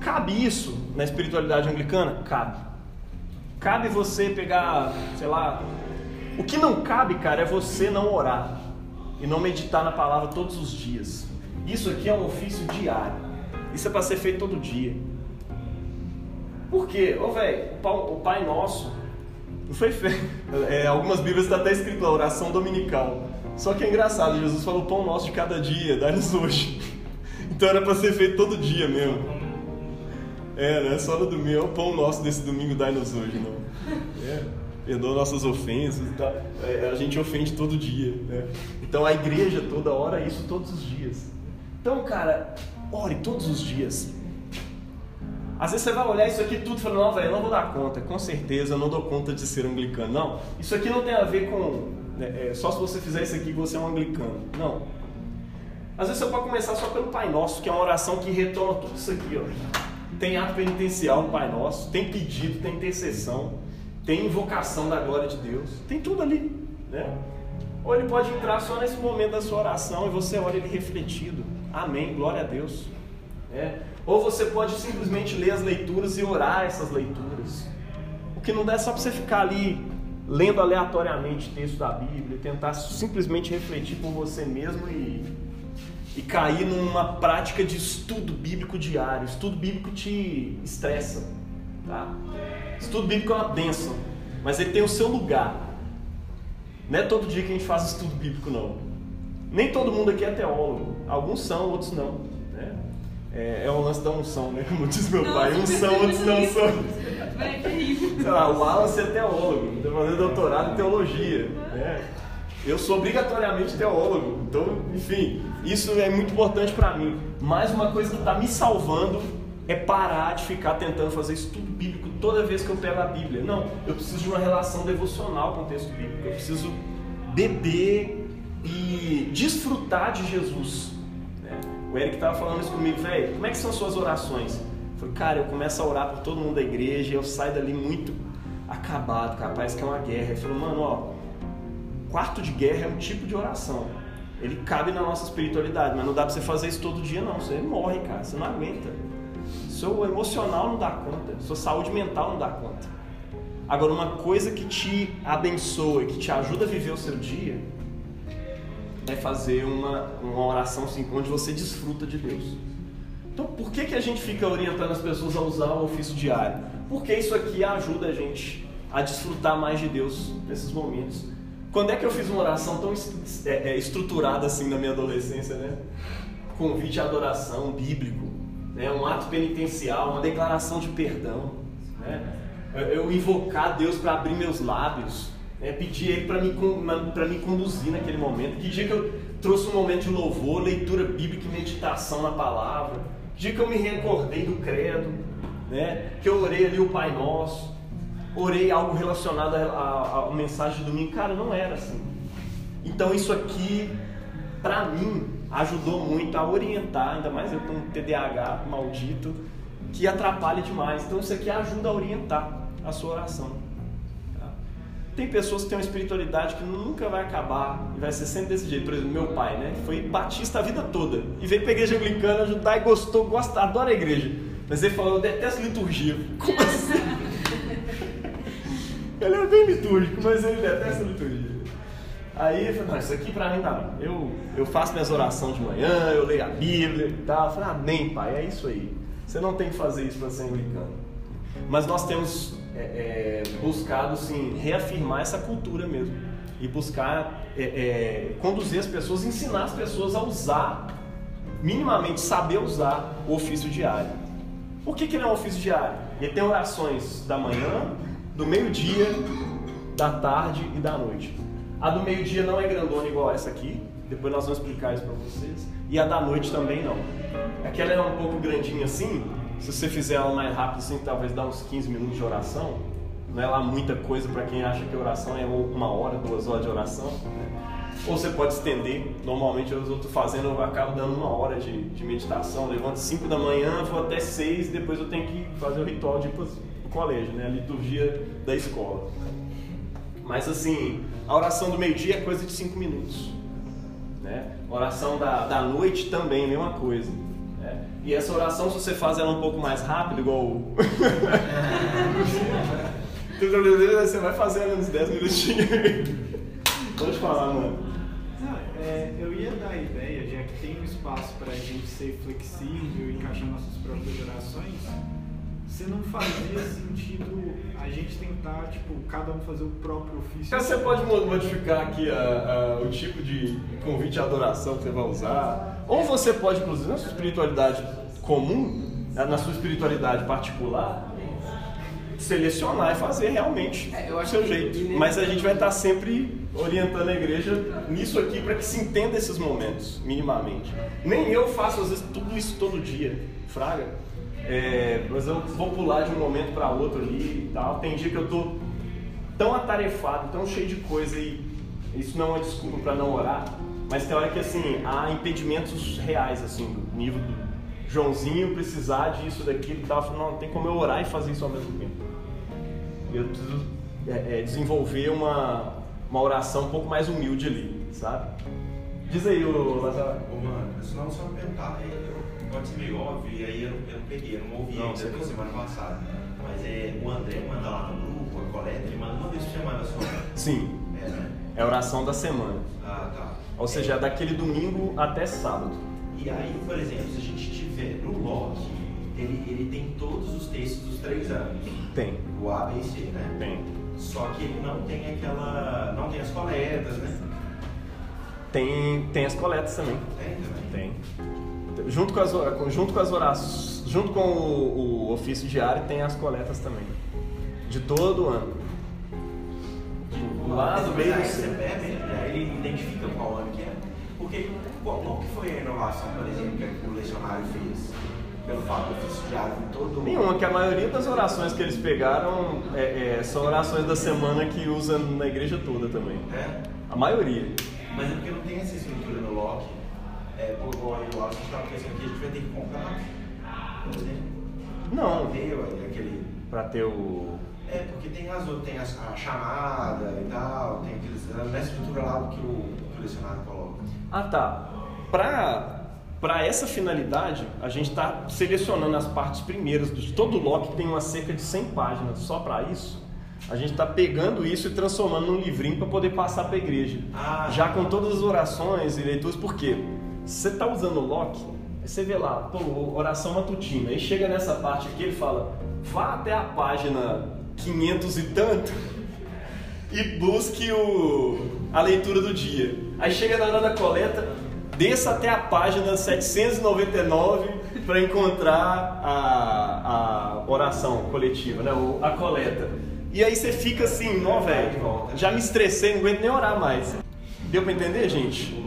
Cabe isso na espiritualidade anglicana? Cabe. Cabe você pegar, sei lá. O que não cabe, cara, é você não orar e não meditar na palavra todos os dias. Isso aqui é um ofício diário. Isso é para ser feito todo dia. Por quê? Ô, velho, o Pai Nosso não foi feito. É, algumas Bíblias está até escrito lá, oração dominical. Só que é engraçado, Jesus falou pão nosso de cada dia, dá-nos hoje. Então era para ser feito todo dia mesmo. É, não é só no domingo, é o pão nosso desse domingo, dá-nos hoje, não. É, perdoa nossas ofensas tal. É, a gente ofende todo dia, né? Então a igreja toda ora isso todos os dias. Então, cara, ore todos os dias. Às vezes você vai olhar isso aqui tudo e fala, não, velho, eu não vou dar conta. Com certeza eu não dou conta de ser anglicano. Não, isso aqui não tem a ver com. Né, é, só se você fizer isso aqui você é um anglicano. Não. Às vezes você pode começar só pelo Pai Nosso, que é uma oração que retoma tudo isso aqui, ó. Tem ato penitencial no Pai Nosso, tem pedido, tem intercessão, tem invocação da glória de Deus, tem tudo ali, né? Ou ele pode entrar só nesse momento da sua oração e você olha ele refletido. Amém, glória a Deus. É. Ou você pode simplesmente ler as leituras e orar essas leituras. O que não dá é só para você ficar ali lendo aleatoriamente texto da Bíblia, tentar simplesmente refletir por você mesmo e, e cair numa prática de estudo bíblico diário. Estudo bíblico te estressa. Tá? Estudo bíblico é uma bênção, mas ele tem o seu lugar. Não é todo dia que a gente faz estudo bíblico, não. Nem todo mundo aqui é teólogo. Alguns são, outros não. Né? É, é o lance da unção, né? Como diz meu não, pai. Uns são, outros não são. Sei lá, o Wallace é teólogo, está fazendo doutorado em teologia. Né? Eu sou obrigatoriamente teólogo. Então, enfim, isso é muito importante para mim. Mas uma coisa que está me salvando é parar de ficar tentando fazer estudo bíblico toda vez que eu pego a Bíblia. Não, eu preciso de uma relação devocional com o texto bíblico. Eu preciso beber e desfrutar de Jesus. Né? O Eric estava falando isso comigo, velho, como é que são suas orações? Eu falei, cara, eu começo a orar por todo mundo da igreja e eu saio dali muito acabado, capaz que é uma guerra. Ele falou, mano, ó, quarto de guerra é um tipo de oração. Ele cabe na nossa espiritualidade, mas não dá pra você fazer isso todo dia, não. Você morre, cara, você não aguenta. Seu emocional não dá conta, sua saúde mental não dá conta. Agora, uma coisa que te abençoa e que te ajuda a viver o seu dia é fazer uma, uma oração assim, onde você desfruta de Deus. Então, por que, que a gente fica orientando as pessoas a usar o ofício diário? Porque isso aqui ajuda a gente a desfrutar mais de Deus nesses momentos. Quando é que eu fiz uma oração tão é, é, estruturada assim na minha adolescência, né? Convite à adoração bíblico, né? um ato penitencial, uma declaração de perdão, né? Eu invocar Deus para abrir meus lábios, né? pedir Ele para me, me conduzir naquele momento. Que dia que eu trouxe um momento de louvor, leitura bíblica e meditação na palavra. Que dia que eu me recordei do credo, né? que eu orei ali o Pai Nosso orei algo relacionado à, mensagem de domingo. Cara, não era assim. Então isso aqui, pra mim, ajudou muito a orientar, ainda mais eu com um TDAH maldito, que atrapalha demais. Então isso aqui ajuda a orientar a sua oração. Tem pessoas que têm uma espiritualidade que nunca vai acabar e vai ser sempre desse jeito. Por exemplo, meu pai, né? Foi batista a vida toda. E veio pra igreja anglicana ajudar e gostou, gosta, adora a igreja. Mas ele falou, eu detesto liturgia. Como assim? Ele é bem litúrgico, mas ele detesta liturgia. Aí eu falei, não, isso aqui pra mim dá. Eu, eu faço minhas orações de manhã, eu leio a Bíblia e tal. Eu falei, amém, pai, é isso aí. Você não tem que fazer isso para ser anglicano. Mas nós temos é, é, buscado, sim, reafirmar essa cultura mesmo. E buscar é, é, conduzir as pessoas, ensinar as pessoas a usar, minimamente saber usar o ofício diário. Por que, que ele é um ofício diário? Ele tem orações da manhã, do meio-dia, da tarde e da noite. A do meio-dia não é grandona igual essa aqui, depois nós vamos explicar isso para vocês. E a da noite também não. Aquela é um pouco grandinha assim, se você fizer ela mais rápido assim, talvez dá uns 15 minutos de oração. Não é lá muita coisa para quem acha que oração é uma hora, duas horas de oração. né? Ou você pode estender. Normalmente eu estou fazendo, eu acabo dando uma hora de, de meditação. Levanto 5 da manhã, vou até 6, depois eu tenho que fazer o ritual de ir para o colégio, né? a liturgia da escola. Mas assim, a oração do meio-dia é coisa de 5 minutos. Né? A oração da, da noite também, mesma coisa. E essa oração, se você faz ela um pouco mais rápido, igual você vai fazendo uns 10 minutinhos. Pode falar, mano. Não, é, eu ia dar a ideia, já que tem um espaço para a gente ser flexível e encaixar nossas próprias orações, se não fazia sentido a gente tentar, tipo, cada um fazer o próprio ofício. Você pode mo- modificar aqui a- a- o tipo de convite à adoração que você vai usar. Ou você pode, inclusive, na sua espiritualidade comum, na sua espiritualidade particular, selecionar e fazer realmente É, eu o acho seu jeito. Mas a gente vai estar sempre orientando a igreja nisso aqui para que se entenda esses momentos, minimamente. Nem eu faço, às vezes, tudo isso todo dia, fraga. É, mas eu vou pular de um momento para outro ali e tal. Tem dia que eu tô tão atarefado, tão cheio de coisa e isso não é desculpa para não orar, mas tem hora que assim, há impedimentos reais assim, do nível do Joãozinho precisar disso, daquilo e tal, Eu falo, não, tem como eu orar e fazer isso ao mesmo tempo. Eu preciso é, é, desenvolver uma, uma oração um pouco mais humilde ali, sabe? Diz aí, ô Lazaro. Ô, mano, senão só me perguntar, é, eu- pode ser meio óbvio, e aí eu não, eu não peguei, eu não ouvi Não, ainda da semana passada. Mas é, o André manda lá no grupo, a coleta, ele manda uma vez por semana só. Sim, É, né? é a oração da semana. Ah, tá. Ou seja, é daquele domingo até sábado. E aí, por exemplo, se a gente tiver no Loki, ele, ele tem todos os textos dos três anos. Tem, O A, B e C, né? tem. Só que ele não tem aquela. não tem as coletas, né? Tem, tem as coletas também. Tem também. Tem. Junto com as, junto com as orações, junto com o, o ofício diário, tem as coletas também. De todo ano. Lá no meio do você pega, né? ele identifica qual ano que é. Porque qual, qual que foi a inovação, por exemplo, que o lecionário fez? Pelo fato do ofício diário em todo Nenhuma, que a maioria das orações que eles pegaram é, é, são orações da semana que usa na igreja toda também. É? A maioria. Mas é porque não tem essa estrutura no Loki. É, por igual aí, o Loki estava pensando que a gente vai ter que comprar. Por exemplo. Não, Deu aí aquele. pra ter o. É, porque tem as outras, tem as- a, chamada e tal, tem aqueles. Na estrutura lá que o, que o lecionário coloca. Ah tá. Pra, pra essa finalidade, a gente está selecionando as partes primeiras de todo o Loki, que tem uma cerca de 100 páginas só para isso. A gente está pegando isso e transformando num livrinho para poder passar para a igreja. Ah. Já com todas as orações e leituras, por quê? Você está usando o Loki, aí você vê lá, pô, oração matutina, aí chega nessa parte aqui, ele fala, vá até a página 500 e tanto e busque o, a leitura do dia. Aí chega na hora da coleta, desça até a página 799 para encontrar a, a oração coletiva, né? O- a coleta. E aí você fica assim, ó, velho, já me estressei, não aguento nem orar mais. Deu para entender, gente?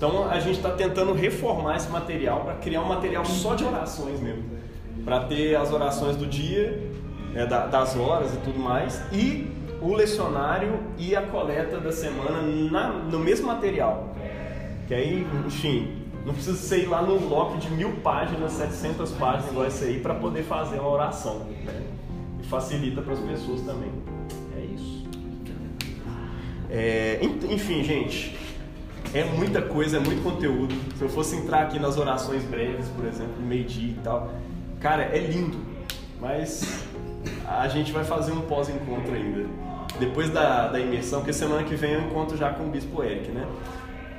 Então a gente está tentando reformar esse material para criar um material só de orações mesmo. Para ter as orações do dia, da- das horas e tudo mais, e o lecionário e a coleta da semana na- no mesmo material. Que aí, enfim, não precisa ser ir lá num bloco de mil páginas, 700 páginas igual esse aí, para poder fazer uma oração. né? E facilita para as pessoas também. É isso. É, en- enfim, gente, é muita coisa, é muito conteúdo. Se eu fosse entrar aqui nas orações breves, por exemplo, meio-dia e tal, cara, é lindo, mas a gente vai fazer um pós-encontro ainda. Depois da, da imersão, porque semana que vem eu encontro já com o Bispo Eric, né?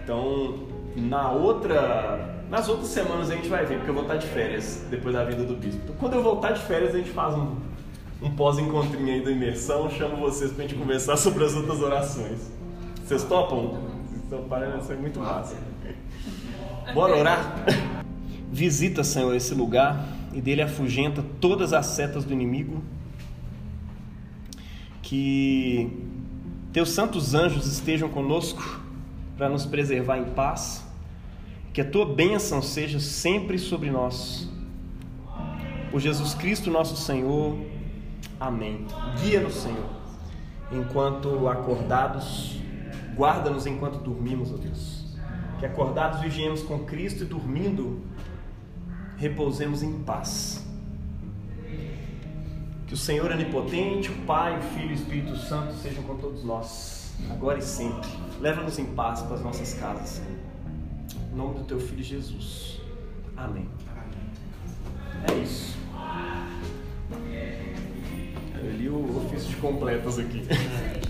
Então, na outra. Nas outras semanas a gente vai ver, porque eu vou estar de férias depois da vida do Bispo. Então, quando eu voltar de férias, a gente faz um, um pós-encontrinho aí da imersão, chamo vocês pra gente conversar sobre as outras orações. Vocês topam? Então parece ser muito massa. Bora orar? Visita, Senhor, esse lugar e dele afugenta todas as setas do inimigo. Que teus santos anjos estejam conosco para nos preservar em paz. Que a tua bênção seja sempre sobre nós. Por Jesus Cristo, nosso Senhor. Amém. Guia-nos, Senhor, enquanto acordados. Guarda-nos enquanto dormimos, ó Deus. Que acordados vigiemos com Cristo e dormindo, repousemos em paz. Que o Senhor onipotente, o Pai, o Filho e o Espírito Santo sejam com todos nós, agora e sempre. Leva-nos em paz para as nossas casas, Senhor. Em nome do teu Filho Jesus. Amém. É isso. Eu li o ofício de completas aqui.